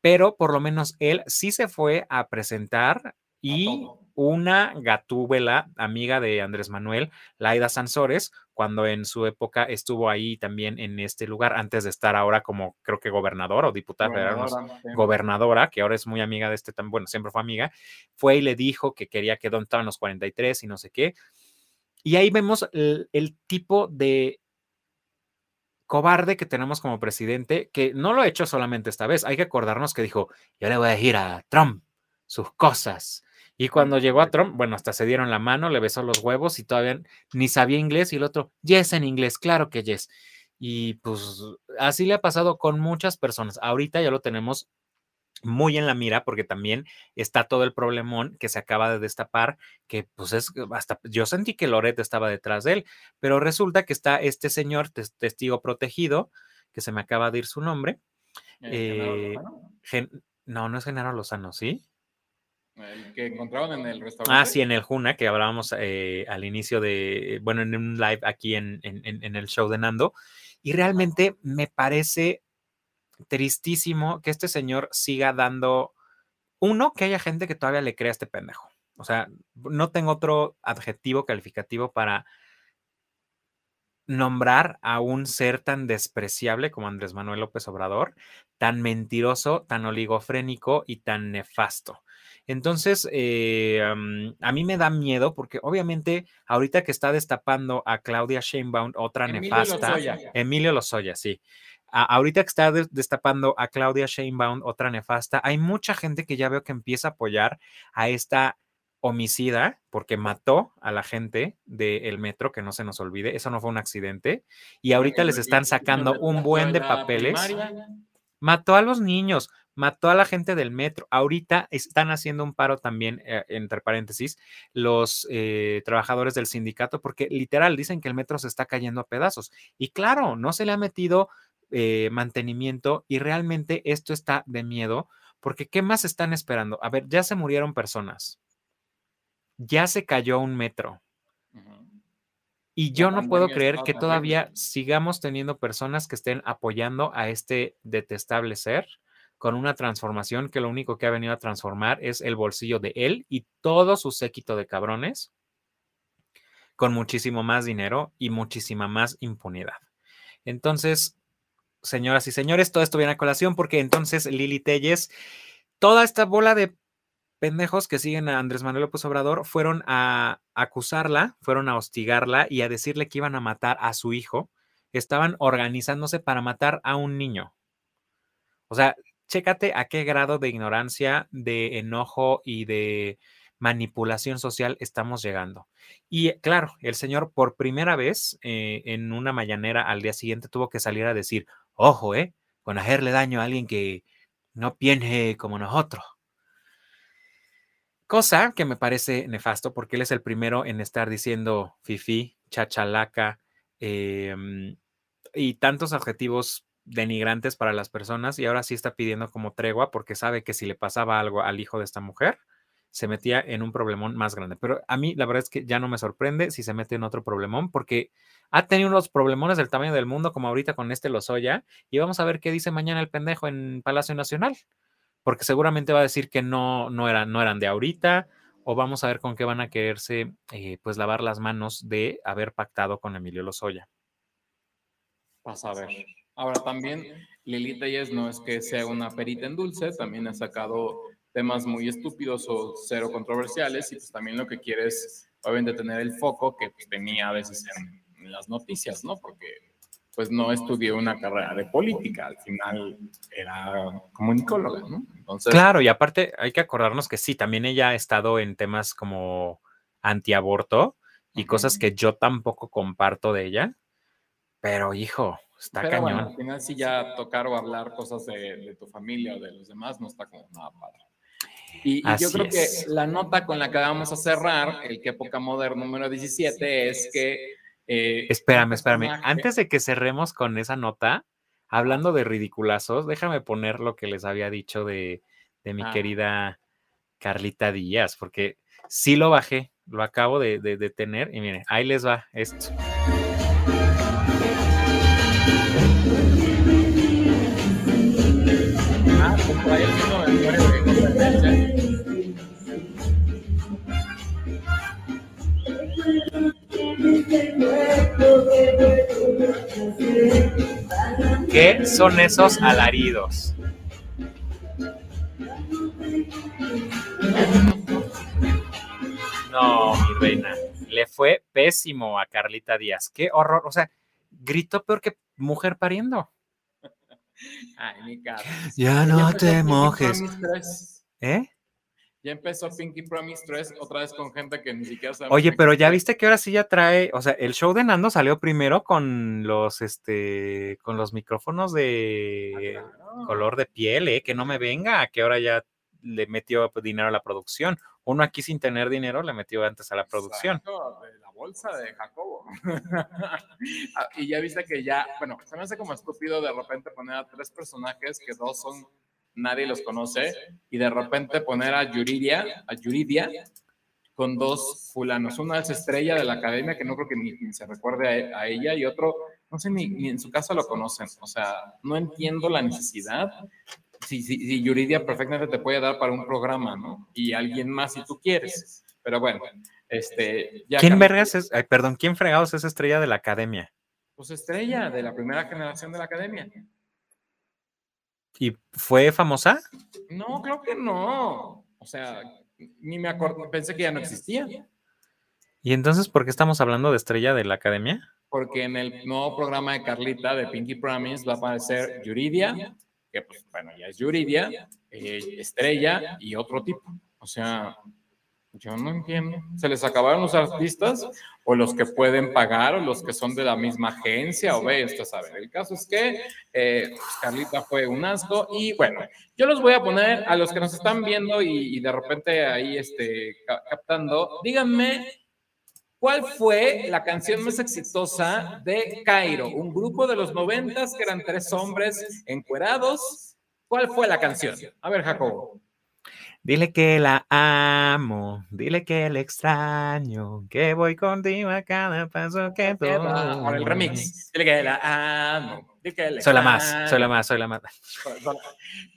pero por lo menos él sí se fue a presentar y una gatúbela, amiga de Andrés Manuel, Laida Sansores, cuando en su época estuvo ahí también en este lugar, antes de estar ahora como creo que gobernador o diputada gobernadora, gobernadora, que ahora es muy amiga de este, tan bueno, siempre fue amiga, fue y le dijo que quería que Don estaban los 43 y no sé qué. Y ahí vemos el, tipo de cobarde que tenemos como presidente, que no lo ha hecho solamente esta vez. Hay que acordarnos que dijo, yo le voy a decir a Trump sus cosas. Y cuando llegó a Trump, bueno, hasta se dieron la mano, le besó los huevos y todavía ni sabía inglés y el otro, yes en inglés, claro que yes. Y pues así le ha pasado con muchas personas. Ahorita ya lo tenemos muy en la mira porque también está todo el problemón que se acaba de destapar, que pues es hasta yo sentí que Loret estaba detrás de él, pero resulta que está este señor testigo protegido, que se me acaba de ir su nombre. Eh, no, no es Genaro Lozano, ¿sí? El que encontraron en el restaurante. Ah, sí, en el Juna, que hablábamos eh, al inicio de, bueno, en un live aquí en, en, el show de Nando. Y realmente me parece tristísimo que este señor siga dando, uno, que haya gente que todavía le crea a este pendejo. O sea, no tengo otro adjetivo calificativo para nombrar a un ser tan despreciable como Andrés Manuel López Obrador, tan mentiroso, tan oligofrénico y tan nefasto. Entonces, eh, a mí me da miedo porque obviamente ahorita que está destapando a Claudia Sheinbaum, otra nefasta, Emilio Lozoya, sí. ahorita que está destapando a Claudia Sheinbaum, otra nefasta, hay mucha gente que ya veo que empieza a apoyar a esta homicida porque mató a la gente del metro, que no se nos olvide, eso no fue un accidente, y ahorita les están sacando un buen de papeles. Mató a los niños, mató a la gente del metro. Ahorita están haciendo un paro también, eh, entre paréntesis, los eh, trabajadores del sindicato, porque literal dicen que el metro se está cayendo a pedazos. Y claro, no se le ha metido eh, mantenimiento y realmente esto está de miedo, porque ¿qué más están esperando? A ver, ya se murieron personas, ya se cayó un metro. Y yo no puedo creer que todavía sigamos teniendo personas que estén apoyando a este detestable ser con una transformación que lo único que ha venido a transformar es el bolsillo de él y todo su séquito de cabrones con muchísimo más dinero y muchísima más impunidad. Entonces, señoras y señores, todo esto viene a colación porque entonces Lili Telles, toda esta bola de pendejos que siguen a Andrés Manuel López Obrador fueron a acusarla, fueron a hostigarla y a decirle que iban a matar a su hijo. Estaban organizándose para matar a un niño. O sea, chécate a qué grado de ignorancia, de enojo y de manipulación social estamos llegando. Y claro, el señor por primera vez eh, en una mañanera al día siguiente tuvo que salir a decir, ojo, eh, con hacerle daño a alguien que no piense como nosotros. Cosa que me parece nefasto porque él es el primero en estar diciendo fifi, chachalaca em, y tantos adjetivos denigrantes para las personas y ahora sí está pidiendo como tregua porque sabe que si le pasaba algo al hijo de esta mujer, se metía en un problemón más grande. Pero a mí la verdad es que ya no me sorprende si se mete en otro problemón porque ha tenido unos problemones del tamaño del mundo como ahorita con este Lozoya y vamos a ver qué dice mañana el pendejo en Palacio Nacional porque seguramente va a decir que no, no, eran, no eran de ahorita, o vamos a ver con qué van a quererse eh, pues lavar las manos de haber pactado con Emilio Lozoya. Vas a ver. Ahora también Lili Telles no es que sea una perita en dulce, también ha sacado temas muy estúpidos o cero controversiales y pues también lo que quiere es obviamente tener el foco que pues, tenía a veces en, en las noticias, ¿no? Porque pues no estudié una carrera de política, al final era comunicóloga, ¿no? Entonces, claro, y aparte hay que acordarnos que sí, también ella ha estado en temas como antiaborto y cosas que yo tampoco comparto de ella, pero hijo, está pero cañón. Bueno, al final sí ya tocar o hablar cosas de, tu familia o de los demás no está como nada padre. Y, yo creo que la nota con la que vamos a cerrar, el que época moderna número 17, es que eh, espérame, espérame. Antes de que cerremos con esa nota, hablando de ridiculazos, déjame poner lo que les había dicho de, mi ah. querida Carlita Díaz, porque sí lo bajé, lo acabo de, de tener y miren, ahí les va esto. ¿Qué son esos alaridos? No, mi reina. Le fue pésimo a Carlita Díaz. Qué horror. O sea, gritó peor que mujer pariendo. Ay, mi cara. Ya no te mojes. ¿Eh? Ya empezó Pinky Promise 3 otra vez con gente que ni siquiera sabe. Oye, pero ya viste que ahora sí ya trae, o sea, el show de Nando salió primero con los, este, con los micrófonos de ah, color de piel, ¿eh? Que no me venga, que ahora ya le metió dinero a la producción. Uno aquí sin tener dinero le metió antes a la producción. Bolsa de Jacobo. Ah, y ya viste que ya, bueno, se me hace como estúpido de repente poner a tres personajes que dos son nadie los conoce, y de repente poner a Yuridia, a Yuridia con dos fulanos. Una es estrella de la academia, que no creo que ni, se recuerde a, ella, y otro, no sé, ni, en su casa lo conocen. O sea, no entiendo la necesidad. Si, si, Yuridia perfectamente te puede dar para un programa, ¿no? Y alguien más si tú quieres. Pero bueno, este... ¿Quién vergas es, perdón, quién fregados es estrella de la academia? Pues estrella de la primera generación de la academia. ¿Y fue famosa? No, creo que no. O sea, ni me acuerdo, pensé que ya no existía. ¿Y entonces por qué estamos hablando de Estrella de la Academia? Porque en el nuevo programa de Carlita de Pinky Promise va a aparecer Yuridia, que pues bueno, ya es Yuridia, eh, Estrella y otro tipo. O sea, yo no entiendo. ¿Se les acabaron los artistas o los que pueden pagar o los que son de la misma agencia o ve a ver? El caso es que eh, Carlita fue un asco y bueno, yo los voy a poner a los que nos están viendo y, de repente ahí este, captando. Díganme ¿Cuál fue la canción más exitosa de Cairo? Un grupo de los noventas que eran tres hombres encuerados. ¿Cuál fue la canción? A ver, Jacobo. Dile que la amo, dile que la extraño, que voy contigo a cada paso que doy. Con el remix. Dile que la amo. Dile que la soy la más, soy la más, soy la más.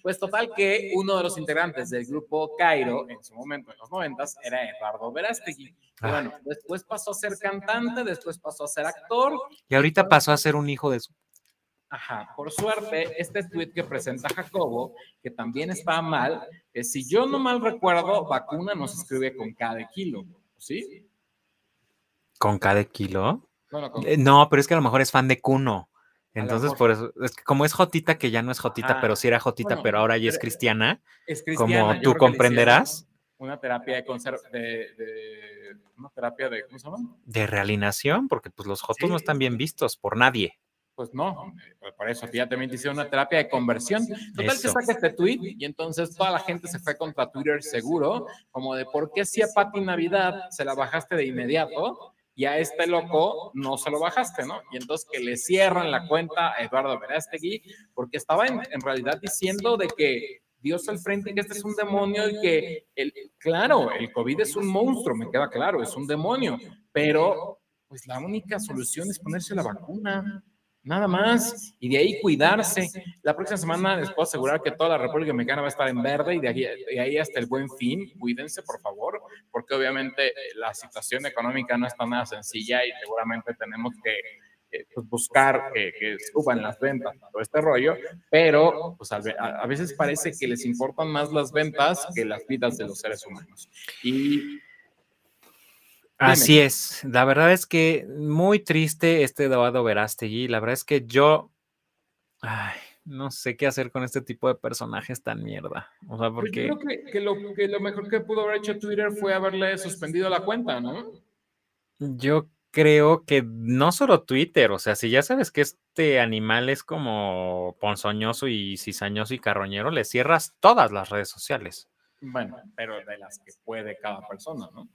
Pues total que uno de los integrantes del grupo Cairo, en su momento, en los noventas, era Eduardo Verástegui. Ah. Bueno, después pasó a ser cantante, después pasó a ser actor. Y ahorita pasó a ser un hijo de su Ajá, por suerte, este tweet que presenta Jacobo, que también está mal, es si yo no mal recuerdo, vacuna no se escribe con cada kilo, ¿sí? ¿Con cada kilo? Eh, no, pero es que a lo mejor es fan de Cuno. Entonces, por eso, es que como es Jotita, que ya no es Jotita, pero sí era Jotita, pero ahora ya es cristiana, es cristiana como tú comprenderás. Una terapia de, de, una terapia de, ¿cómo se llama? De realinación, porque pues los Jotos no están bien vistos por nadie. Pues no, por eso ya también te hicieron una terapia de conversión. Total que saca este tweet y entonces toda la gente se fue contra Twitter seguro, como de por qué si a Pati Navidad se la bajaste de inmediato y a este loco no se lo bajaste, ¿no? Y entonces que le cierran la cuenta a Eduardo Verástegui porque estaba en, en realidad diciendo de que Dios al frente, que este es un demonio y que, el, claro, el COVID es un monstruo, me queda claro, es un demonio, pero pues la única solución es ponerse la vacuna nada más, y de ahí cuidarse. La próxima semana les puedo asegurar que toda la República Mexicana va a estar en verde y de ahí, de ahí hasta el buen fin, cuídense por favor, porque obviamente eh, la situación económica no está nada sencilla y seguramente tenemos que eh, pues buscar que suban las ventas, todo este rollo, pero pues a, a, veces parece que les importan más las ventas que las vidas de los seres humanos. Y Así es, la verdad es que muy triste este Eduardo Verástegui, la verdad es que yo, ay, no sé qué hacer con este tipo de personajes tan mierda, o sea, Pues porque... Yo creo que, que lo, que lo mejor que pudo haber hecho Twitter fue haberle suspendido la cuenta, ¿no? Yo creo que no solo Twitter, o sea, si ya sabes que este animal es como ponzoñoso y cizañoso y carroñero, le cierras todas las redes sociales. Bueno, pero de las que puede cada persona, ¿no?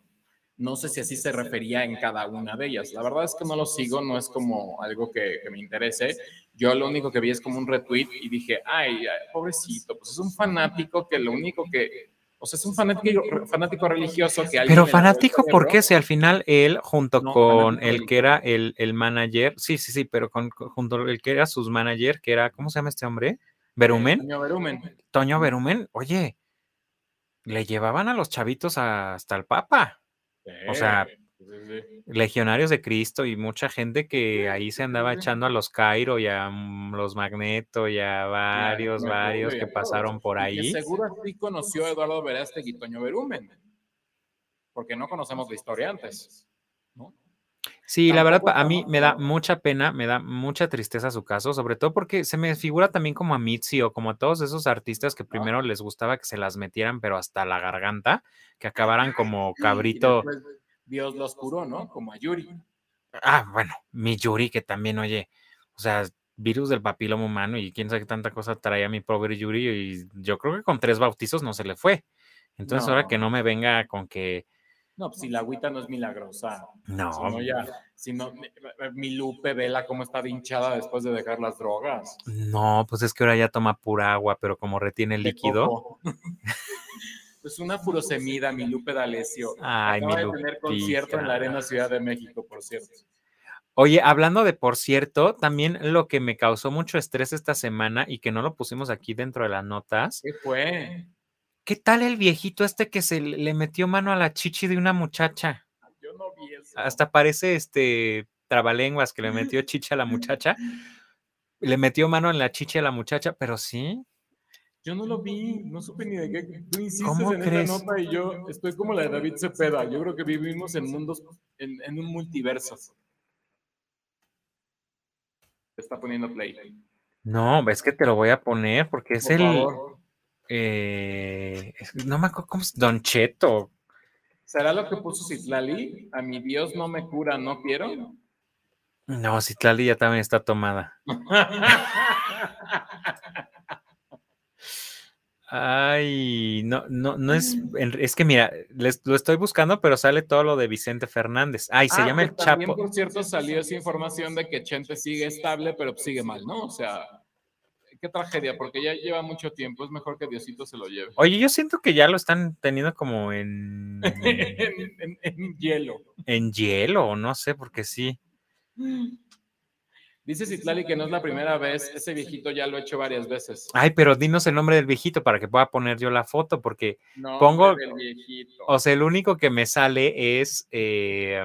No sé si así se refería en cada una de ellas. La verdad es que no lo sigo, no es como algo que, que me interese. Yo lo único que vi es como un retweet y dije, ay, ay, pobrecito, pues es un fanático que lo único que, o sea, es un fanático, fanático religioso que Pero el fanático, ¿por qué? Si al final él, junto No, con el que era el, el manager, sí, sí, sí, pero con, con- junto al que era sus manager, que era, ¿cómo se llama este hombre? Berumen, Toño Berumen. Toño Berumen, oye, le llevaban a los chavitos hasta el Papa, O sea, Sí, sí, sí. legionarios de Cristo y mucha gente que ahí se andaba echando a los Cairo y a mm, los Magneto y a varios, me varios acuerdo, que pasaron por Y ahí. seguro así conoció a Eduardo Verástegui y Toño Berumen. Porque no conocemos la historia antes. Sí, la verdad, a mí me da mucha pena, me da mucha tristeza su caso, sobre todo porque se me figura también como a Mitzi o como a todos esos artistas que primero les gustaba que se las metieran, pero hasta la garganta, que acabaran como cabrito. después Dios los curó, ¿no? Como a Yuri. Ah, bueno, mi Yuri, que también, oye, o sea, virus del papiloma humano y quién sabe qué tanta cosa traía mi pobre Yuri, y yo creo que con tres bautizos no se le fue. Entonces, ahora que no me venga con que No, pues si la agüita no es milagrosa. no, Si no, ya. Si no, mi Lupe, vela cómo está hinchada después de dejar las drogas. no, pues es que ahora ya toma pura agua, pero como retiene el líquido. Pues una furosemida, mi Lupe D'Alessio. Ay, mi Acaba de tener concierto en la. Arena Ciudad de México, por cierto. Oye, hablando de por cierto, también lo que me causó mucho estrés esta semana y que no lo pusimos aquí dentro de las notas, ¿Qué fue? ¿Qué tal el viejito este que se le metió mano a la chichi de una muchacha? Yo no vi eso. Hasta parece este trabalenguas que le metió chichi a la muchacha. Le metió mano en la chichi a la muchacha, pero sí. Yo no lo vi, no supe ni de qué. Tú insistes ¿Cómo en crees? esta nota y yo estoy como la de David Cepeda. Yo creo que vivimos en mundos, en, en un multiverso. Está poniendo play. No, es que te lo voy a poner porque es Por el. favor. Eh, no me acuerdo cómo es. Don Cheto. ¿Será lo que puso Citlali? A mi Dios no me cura, no quiero. No, Citlali ya también está tomada. Ay, no, no, no es, es que mira, les- lo estoy buscando, pero sale todo lo de Vicente Fernández. Ay, se Ah, llama el también, Chapo. por cierto, salió esa información de que Chente sigue estable, pero sigue mal, ¿no? O sea, qué tragedia, porque ya lleva mucho tiempo. Es mejor que Diosito se lo lleve. Oye, yo siento que ya lo están teniendo como en, en, en- en hielo. en hielo, no sé, porque sí. Dice Citlali que no es la primera vez. Ese viejito ya lo ha hecho varias veces. Ay, pero dinos el nombre del viejito para que pueda poner yo la foto, porque, No, pongo- viejito. o sea, el único que me sale es eh,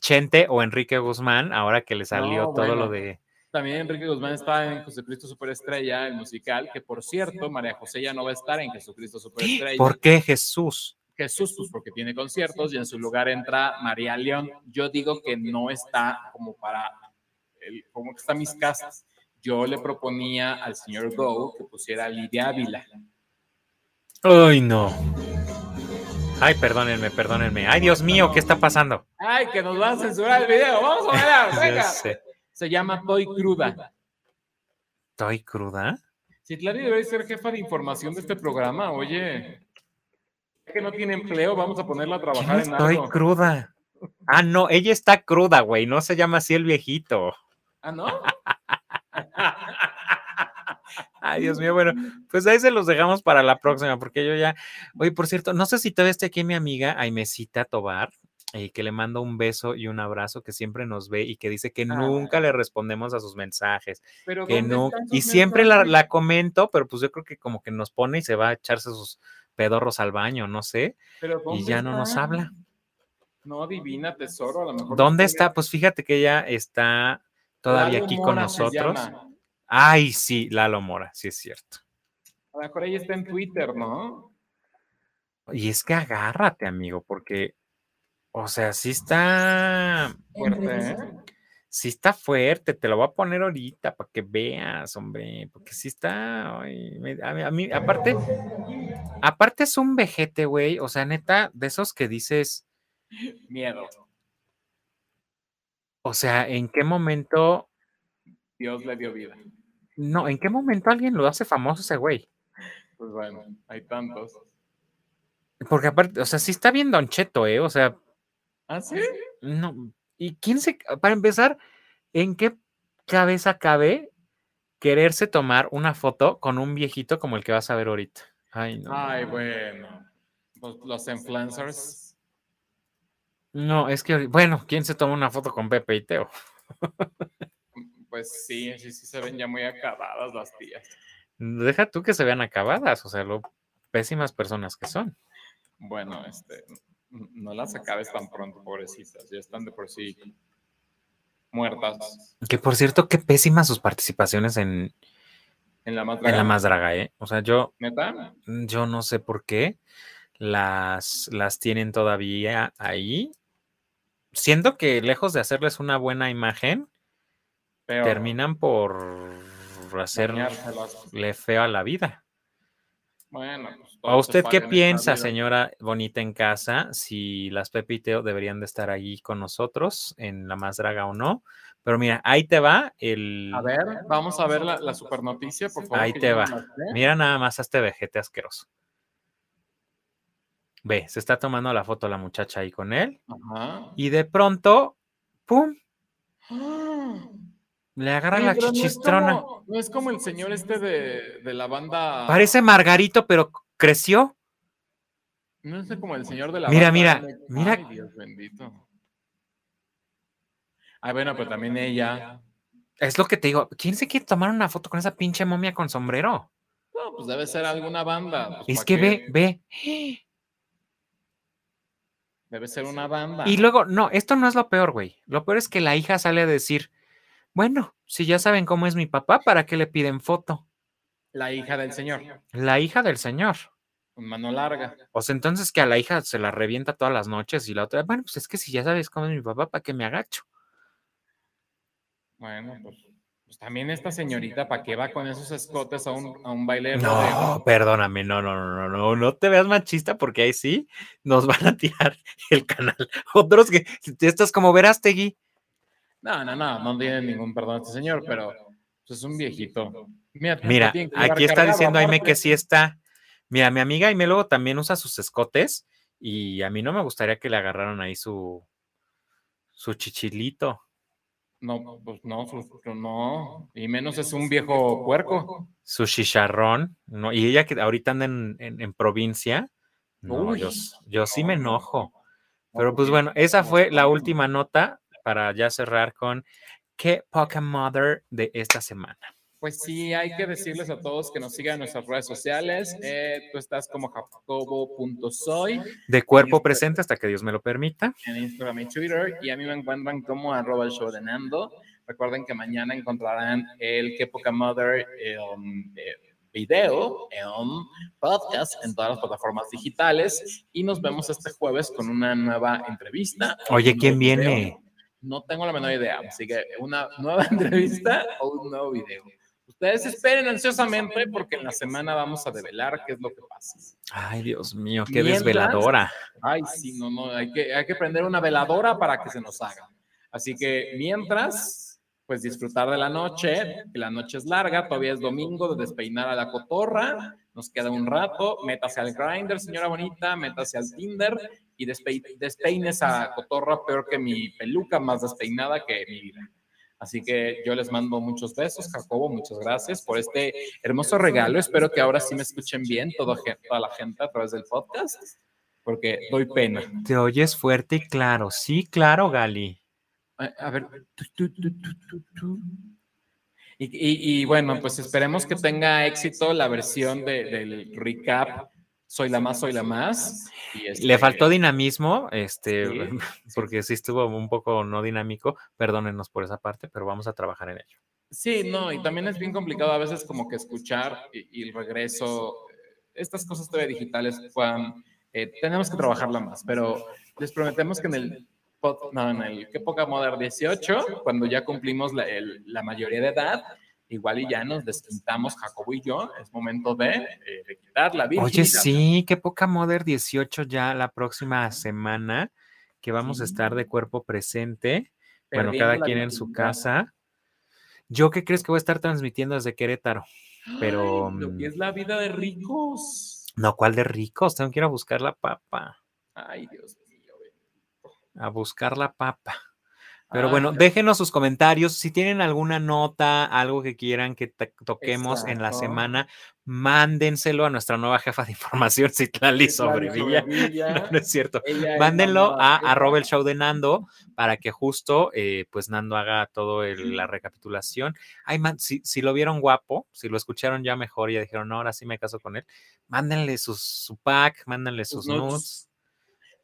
Chente o Enrique Guzmán, ahora que le salió No, todo lo de. También Enrique Guzmán está en Jesucristo Superestrella, el musical, que por cierto, María José ya no va a estar en Jesucristo Superestrella. ¿Por qué Jesús? Jesús, pues porque tiene conciertos y en su lugar entra María León. Yo digo que no está como para, el, como que está mis casas. Yo le proponía al señor Go que pusiera a Lidia Ávila. Ay, no. Ay, perdónenme, perdónenme. Ay, Dios mío, ¿qué está pasando? Ay, que nos van a censurar el video. Vamos a ver, venga. Se llama Toy Cruda. ¿Estoy cruda? Citlali debe ser jefa de información de este programa. Oye, que no tiene empleo, vamos a ponerla a ¿Quién trabajar en estoy algo. cruda? Ah, no, ella está cruda, güey. No se llama así el viejito. Ah, ¿no? Ay, Dios mío, bueno, pues ahí se los dejamos para la próxima, porque yo ya. Oye, por cierto, no sé si todavía está aquí mi amiga Aimecita Tobar, eh, que le mando un beso y un abrazo, que siempre nos ve y que dice que nunca le respondemos a sus mensajes. Pero que ¿dónde no, y siempre la, comento, pero pues yo creo que como que nos pone y se va a echarse sus pedorros al baño, no sé, Pero y ¿dónde ya no nos habla. No, divina tesoro, a lo mejor. ¿Dónde no está? Pues fíjate que ella está todavía Lalo aquí con Mora nosotros. Ay, sí, Lalo Mora, sí es cierto. A lo mejor ella está en Twitter, ¿no? Y es que agárrate, amigo, porque, o sea, sí está, Fuerte, ¿eh? sí está fuerte. Te lo voy a poner ahorita para que veas, hombre, porque sí está. ay, me- a mí, a mí- aparte, aparte es un vejete, güey. O sea, neta, de esos que dices, Miedo. o sea, ¿en qué momento? Dios le dio vida. No, ¿en qué momento alguien lo hace famoso ese güey? Pues bueno, hay tantos. Porque aparte, o sea, sí está bien Don Cheto, ¿eh? O sea, ¿Ah, sí? No, ¿y quién se, para empezar, en qué cabeza cabe quererse tomar una foto con un viejito como el que vas a ver ahorita? Ay, no. Ay, bueno. Pues los influencers. No, es que, bueno, ¿quién se toma una foto con Pepe y Teo? Pues sí, sí, sí se ven ya muy acabadas las tías. Deja tú que se vean acabadas, o sea, lo pésimas personas que son. Bueno, este, no las acabes tan pronto, pobrecitas. Ya están de por sí muertas Que por cierto, qué pésimas sus participaciones en, en la más en la draga. más draga, ¿eh? O sea, yo, ¿Neta? yo no sé por qué las, las tienen todavía ahí. Siento que lejos de hacerles una buena imagen, Peor. terminan por hacerle feo a la vida. Bueno, pues, ¿A usted qué piensa, señora bonita en casa, si las Pepe y Teo deberían de estar allí con nosotros en la más draga o no? Pero mira, ahí te va el... A ver, vamos a ver la, la super noticia, por favor. Ahí te va. Mira nada más a este vejete asqueroso. Ve, se está tomando la foto la muchacha ahí con él Ajá. y de pronto, ¡pum! ¡Ah! Le agarra la pero no es chichistrona. como- No es como el señor este de, de la banda. Parece Margarito, pero creció. No es como el señor de la Mira, banda. mira, mira. Ay, Dios bendito. Ah, bueno, pero también ella. Es lo que te digo. ¿Quién se quiere tomar una foto con esa pinche momia con sombrero? No, pues debe ser alguna banda. pues, Es ¿pa' que qué? ve, ve. Debe ser una banda. Y luego, no, esto no es lo peor, güey. Lo peor es que la hija sale a decir, bueno, si ya saben cómo es mi papá, ¿para qué le piden foto? La hija del señor. La hija del señor. Con mano larga. O sea, entonces que a la hija se la revienta todas las noches y la otra, bueno, pues es que si ya sabes cómo es mi papá, ¿para qué me agacho? Bueno, pues, pues también esta señorita, ¿para qué va con esos escotes a un, a un baile de No, rodeo? perdóname, no, no, no, no, no, no te veas machista porque ahí sí nos van a tirar el canal. Otros que estás como verás, Tegui. No, no, no, no tiene ningún perdón este señor, pero pues, es un viejito. Mira, aquí está diciendo Aime que sí está. Mira, mi amiga Aime luego también usa sus escotes y a mí no me gustaría que le agarraran ahí su, su chichilito. No, pues no, no, y menos es un viejo puerco. su chicharrón, ¿no? Y ella que ahorita anda en, en- en provincia, no, Uy, yo, yo sí me no, no, enojo. no, Pero pues bueno, esa fue la última nota para ya cerrar con qué poca mother de esta semana. Pues sí, hay que decirles a todos que nos sigan en nuestras redes sociales. Eh, tú estás como jacobo.soy De cuerpo presente hasta que Dios me lo permita. en Instagram y Twitter y a mí me encuentran como arroba el show de Nando. Recuerden que mañana encontrarán el Que Poca Mother um, eh, video, um, podcast en todas las plataformas digitales y nos vemos este jueves con una nueva entrevista. Oye, ¿quién viene? video. No tengo la menor idea, así que una nueva entrevista o un nuevo video. Ustedes esperen ansiosamente porque en la semana vamos a develar qué es lo que pasa. Ay, Dios mío, qué Mientras- desveladora. Ay, sí, no, no, hay que, hay que prender una veladora para que se nos haga. Así que mientras, pues disfrutar de la noche, que la noche es larga, todavía es domingo, de despeinar a la cotorra, nos queda un rato, métase al grinder, señora bonita, métase al Tinder y despe- despeine esa cotorra peor que mi peluca, más despeinada que mi vida. Así que yo les mando muchos besos, Jacobo, muchas gracias por este hermoso regalo. Espero que ahora sí me escuchen bien gen- toda la gente a través del podcast, porque doy pena. Te oyes fuerte y claro. Sí, claro, Gali. A, ver. tu, tu, tu, tu, tu, tu. Y, y- y bueno, pues esperemos que tenga éxito la versión de- del recap. Soy la más, soy la más. Y este- Le faltó dinamismo, este, Sí, porque sí estuvo un poco no dinámico. Perdónenos por esa parte, pero vamos a trabajar en ello. Sí, no, y también es bien complicado a veces como que escuchar y, y el regreso, estas cosas todavía digitales, Juan, eh, tenemos que trabajarla más, pero les prometemos que en el, no, en el ¿Qué poca Modern 18, cuando ya cumplimos la, el- la mayoría de edad, igual y ya nos desquintamos Jacobo y yo, es momento de, eh, de quitar la virginidad. Oye, sí, qué poca Mother 18 ya la próxima semana que vamos a estar de cuerpo presente. Bueno, cada quien en su casa. ¿Yo qué crees que voy a estar transmitiendo desde Querétaro? pero, Ay, lo que es la vida de ricos. No, ¿cuál de ricos? Tengo que ir a buscar la papa. Ay, Dios mío. A buscar la papa. Pero Ay, bueno, déjenos sus comentarios. Si tienen alguna nota, algo que quieran que toquemos en la semana, mándenselo a nuestra nueva jefa de información, Citlali Sobrevilla. No, no es cierto. Ella Mándenlo a arroba el show de Nando para que justo eh, pues Nando haga todo el- la recapitulación. Ay, man, si, si lo vieron guapo, si lo escucharon ya mejor y ya dijeron, no, ahora sí me caso con él, mándenle sus, su pack, mándenle sus Sus nudes.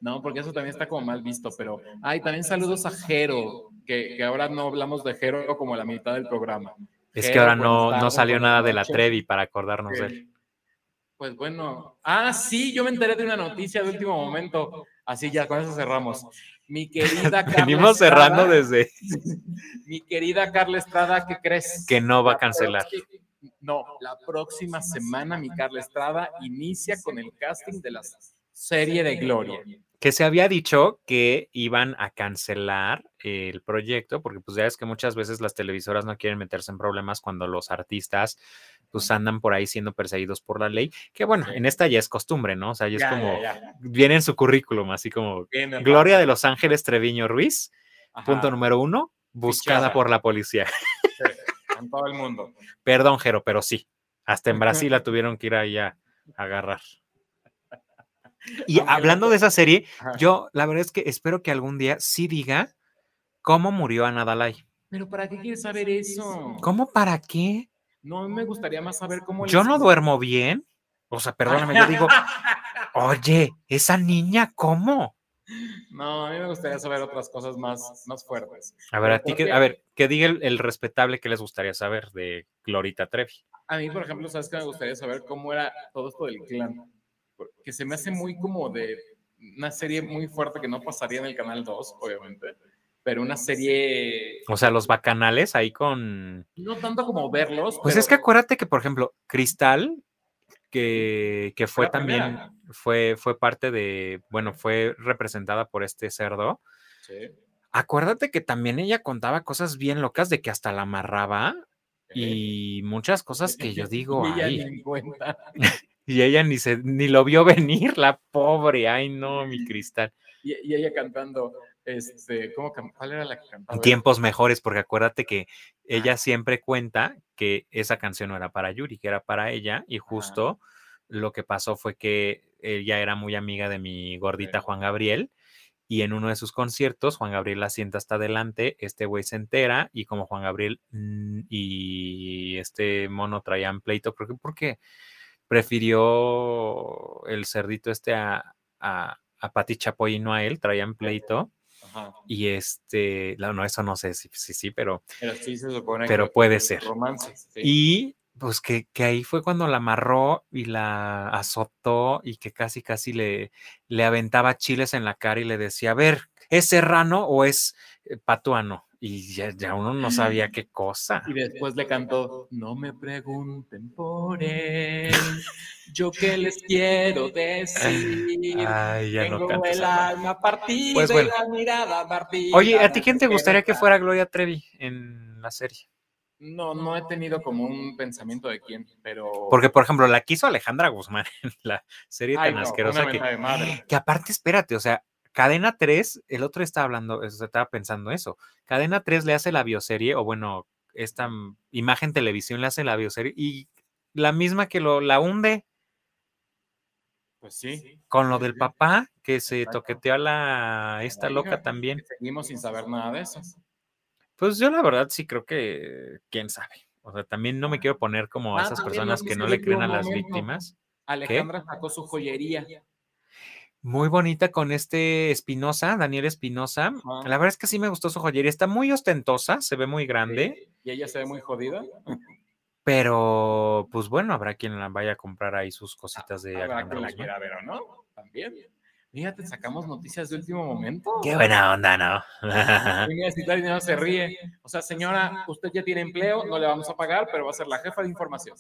No, porque eso también está como mal visto, pero ay, también saludos a Jero, que, que ahora no hablamos de Jero como la mitad del programa. Es que ahora no, no salió nada de la. Trevi para acordarnos de él. Pues bueno, ah, sí, yo me enteré de una noticia de último momento. Así ya, con eso cerramos. Mi querida Carla Venimos cerrando desde Mi querida Carla Estrada, ¿qué crees? que no va a La cancelar. No, la próxima semana mi Carla Estrada inicia con el casting de la serie de Gloria. Que se había dicho que iban a cancelar el proyecto, porque pues ya es que muchas veces las televisoras no quieren meterse en problemas cuando los artistas pues andan por ahí siendo perseguidos por la ley, que bueno, Sí. en esta ya es costumbre, ¿no? O sea, ya es como, ya, ya. viene en su currículum, así como Gloria de. Los Ángeles Treviño Ruiz, Ajá, punto número uno, buscada Fichada. por la policía. sí, en todo el mundo. Perdón, Jero, pero sí, hasta en Brasil la tuvieron que ir ahí a, a agarrar. Y hablando de esa serie, yo la verdad es que espero que algún día sí diga cómo murió Ana Dalai. Pero ¿para qué quieres saber eso? ¿Cómo para qué? No, me gustaría más saber cómo. Yo les- no duermo bien. O sea, perdóname, yo digo, oye, esa niña, ¿cómo? No, a mí me gustaría saber otras cosas más, más fuertes. A ver, a ti, ¿por que, a ver, que diga el, el respetable que les gustaría saber de Glorita Trevi. A mí, por ejemplo, ¿sabes qué me gustaría saber cómo era todo esto del clan? Que se me hace muy como de una serie muy fuerte que no pasaría en el canal 2, obviamente, pero una serie, O sea, los bacanales ahí con. no tanto como verlos. Pues pero es que acuérdate que, por ejemplo, Cristal, que, que fue la también, fue, fue parte de, bueno, fue representada por este cerdo. Sí, Acuérdate que también ella contaba cosas bien locas de que hasta la amarraba y muchas cosas que yo digo, ay, ni en cuenta. y ella ni se ni lo vio venir, la pobre, ay no, mi cristal. Y, y ella cantando, este, ¿cómo ¿cuál era la que cantaba? Tiempos mejores, porque acuérdate que ella siempre cuenta que esa canción no era para Yuri, que era para ella, y justo lo que pasó fue que ella era muy amiga de mi gordita Sí. Juan Gabriel, y en uno de sus conciertos, Juan Gabriel la sienta hasta adelante, este güey se entera, y como Juan Gabriel mm, y este mono traían pleito, creo que porque prefirió el cerdito este a, a, a Pati Chapoy y no a él, traían pleito. Ajá, Y este, no, eso no sé si sí, sí, pero. pero sí se supone Pero que puede ser. Romance. sí. Y pues que, que ahí fue cuando la amarró y la azotó y que casi, casi le, le aventaba chiles en la cara y le decía, a ver, ¿es serrano o es eh, patuano? Y ya, ya uno no sabía qué cosa. Y después le cantó, no me pregunten por él, yo qué les quiero decir. Ay, ya no Tengo cantes. el alma partida Pues y la mirada partida. Oye, ¿a ti quién te no gustaría que fuera Gloria Trevi en la serie. No, no he tenido como un pensamiento de quién, pero. Porque, por ejemplo, la quiso Alejandra Guzmán en la serie Ay, tan no, asquerosa que, que aparte, espérate, o sea, Cadena 3, el otro estaba hablando, o sea, estaba pensando eso. Cadena 3 le hace la bioserie, o bueno, esta imagen televisión le hace la bioserie, y la misma que lo, la hunde Pues sí. con lo del papá, que se Exacto. toqueteó a la esta loca también. Seguimos sin saber nada de eso. Pues yo la verdad sí creo que, quién sabe. O sea, también no me quiero poner como a Ah, esas personas que no se le creen a las víctimas. Alejandra sacó su joyería. Muy bonita con este Espinosa, Daniel Espinosa. La verdad es que sí me gustó su joyería. Está muy ostentosa, se ve muy grande, Sí, Y ella se ve muy jodida. pero pues bueno, habrá quien la vaya a comprar ahí sus cositas de Habrá quien la quiera ver o no. También. Fíjate, sacamos noticias de último momento. Qué buena onda, ¿no? Venga a citar y no se ríe. O sea, señora, usted ya tiene empleo, no le vamos a pagar, pero va a ser la jefa de información.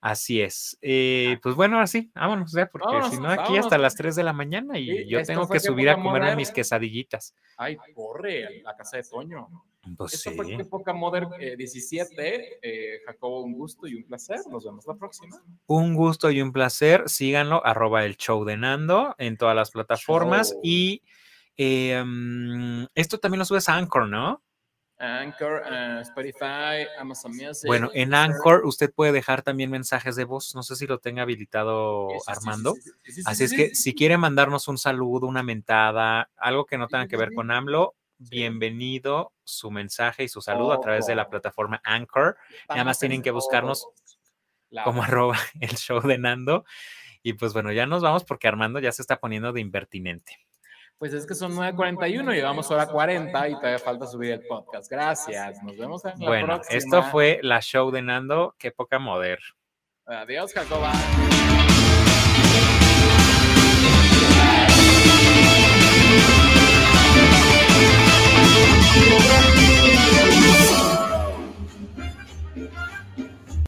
Así es. Eh, pues bueno, ahora sí, vámonos ya, porque Vámonos, si no, aquí vámonos. hasta las 3 de la mañana y Sí, yo tengo que subir a comerme mis quesadillitas. Ay, corre, la casa de Toño. Pues Esto sí. fue Época Modern eh, 17. Eh, Jacobo, un gusto y un placer. Nos vemos la próxima. Un gusto y un placer. Síganlo, arroba el show de Nando en todas las plataformas. Show. Y eh, mm, esto también lo subes a Anchor, ¿no? Anchor, eh, Spotify, Amazon Music. Bueno, en. Anchor usted puede dejar también mensajes de voz. No sé si lo tenga habilitado Sí, sí, sí, Armando. sí, sí, sí, sí, Así sí, es que si quiere mandarnos un saludo, una mentada, algo que no tenga que ver con AMLO, bienvenido su mensaje y su saludo a través de la plataforma Anchor, nada más tienen en que buscarnos como arroba el show de Nando. Y pues bueno, ya nos vamos porque Armando ya se está poniendo de impertinente. Pues es que son 9.41, llevamos hora 40 y todavía falta subir el podcast. Gracias, nos vemos en la bueno. Bueno, esto fue la show de Nando, qué poca moder. Adiós, Jacoba. Thank.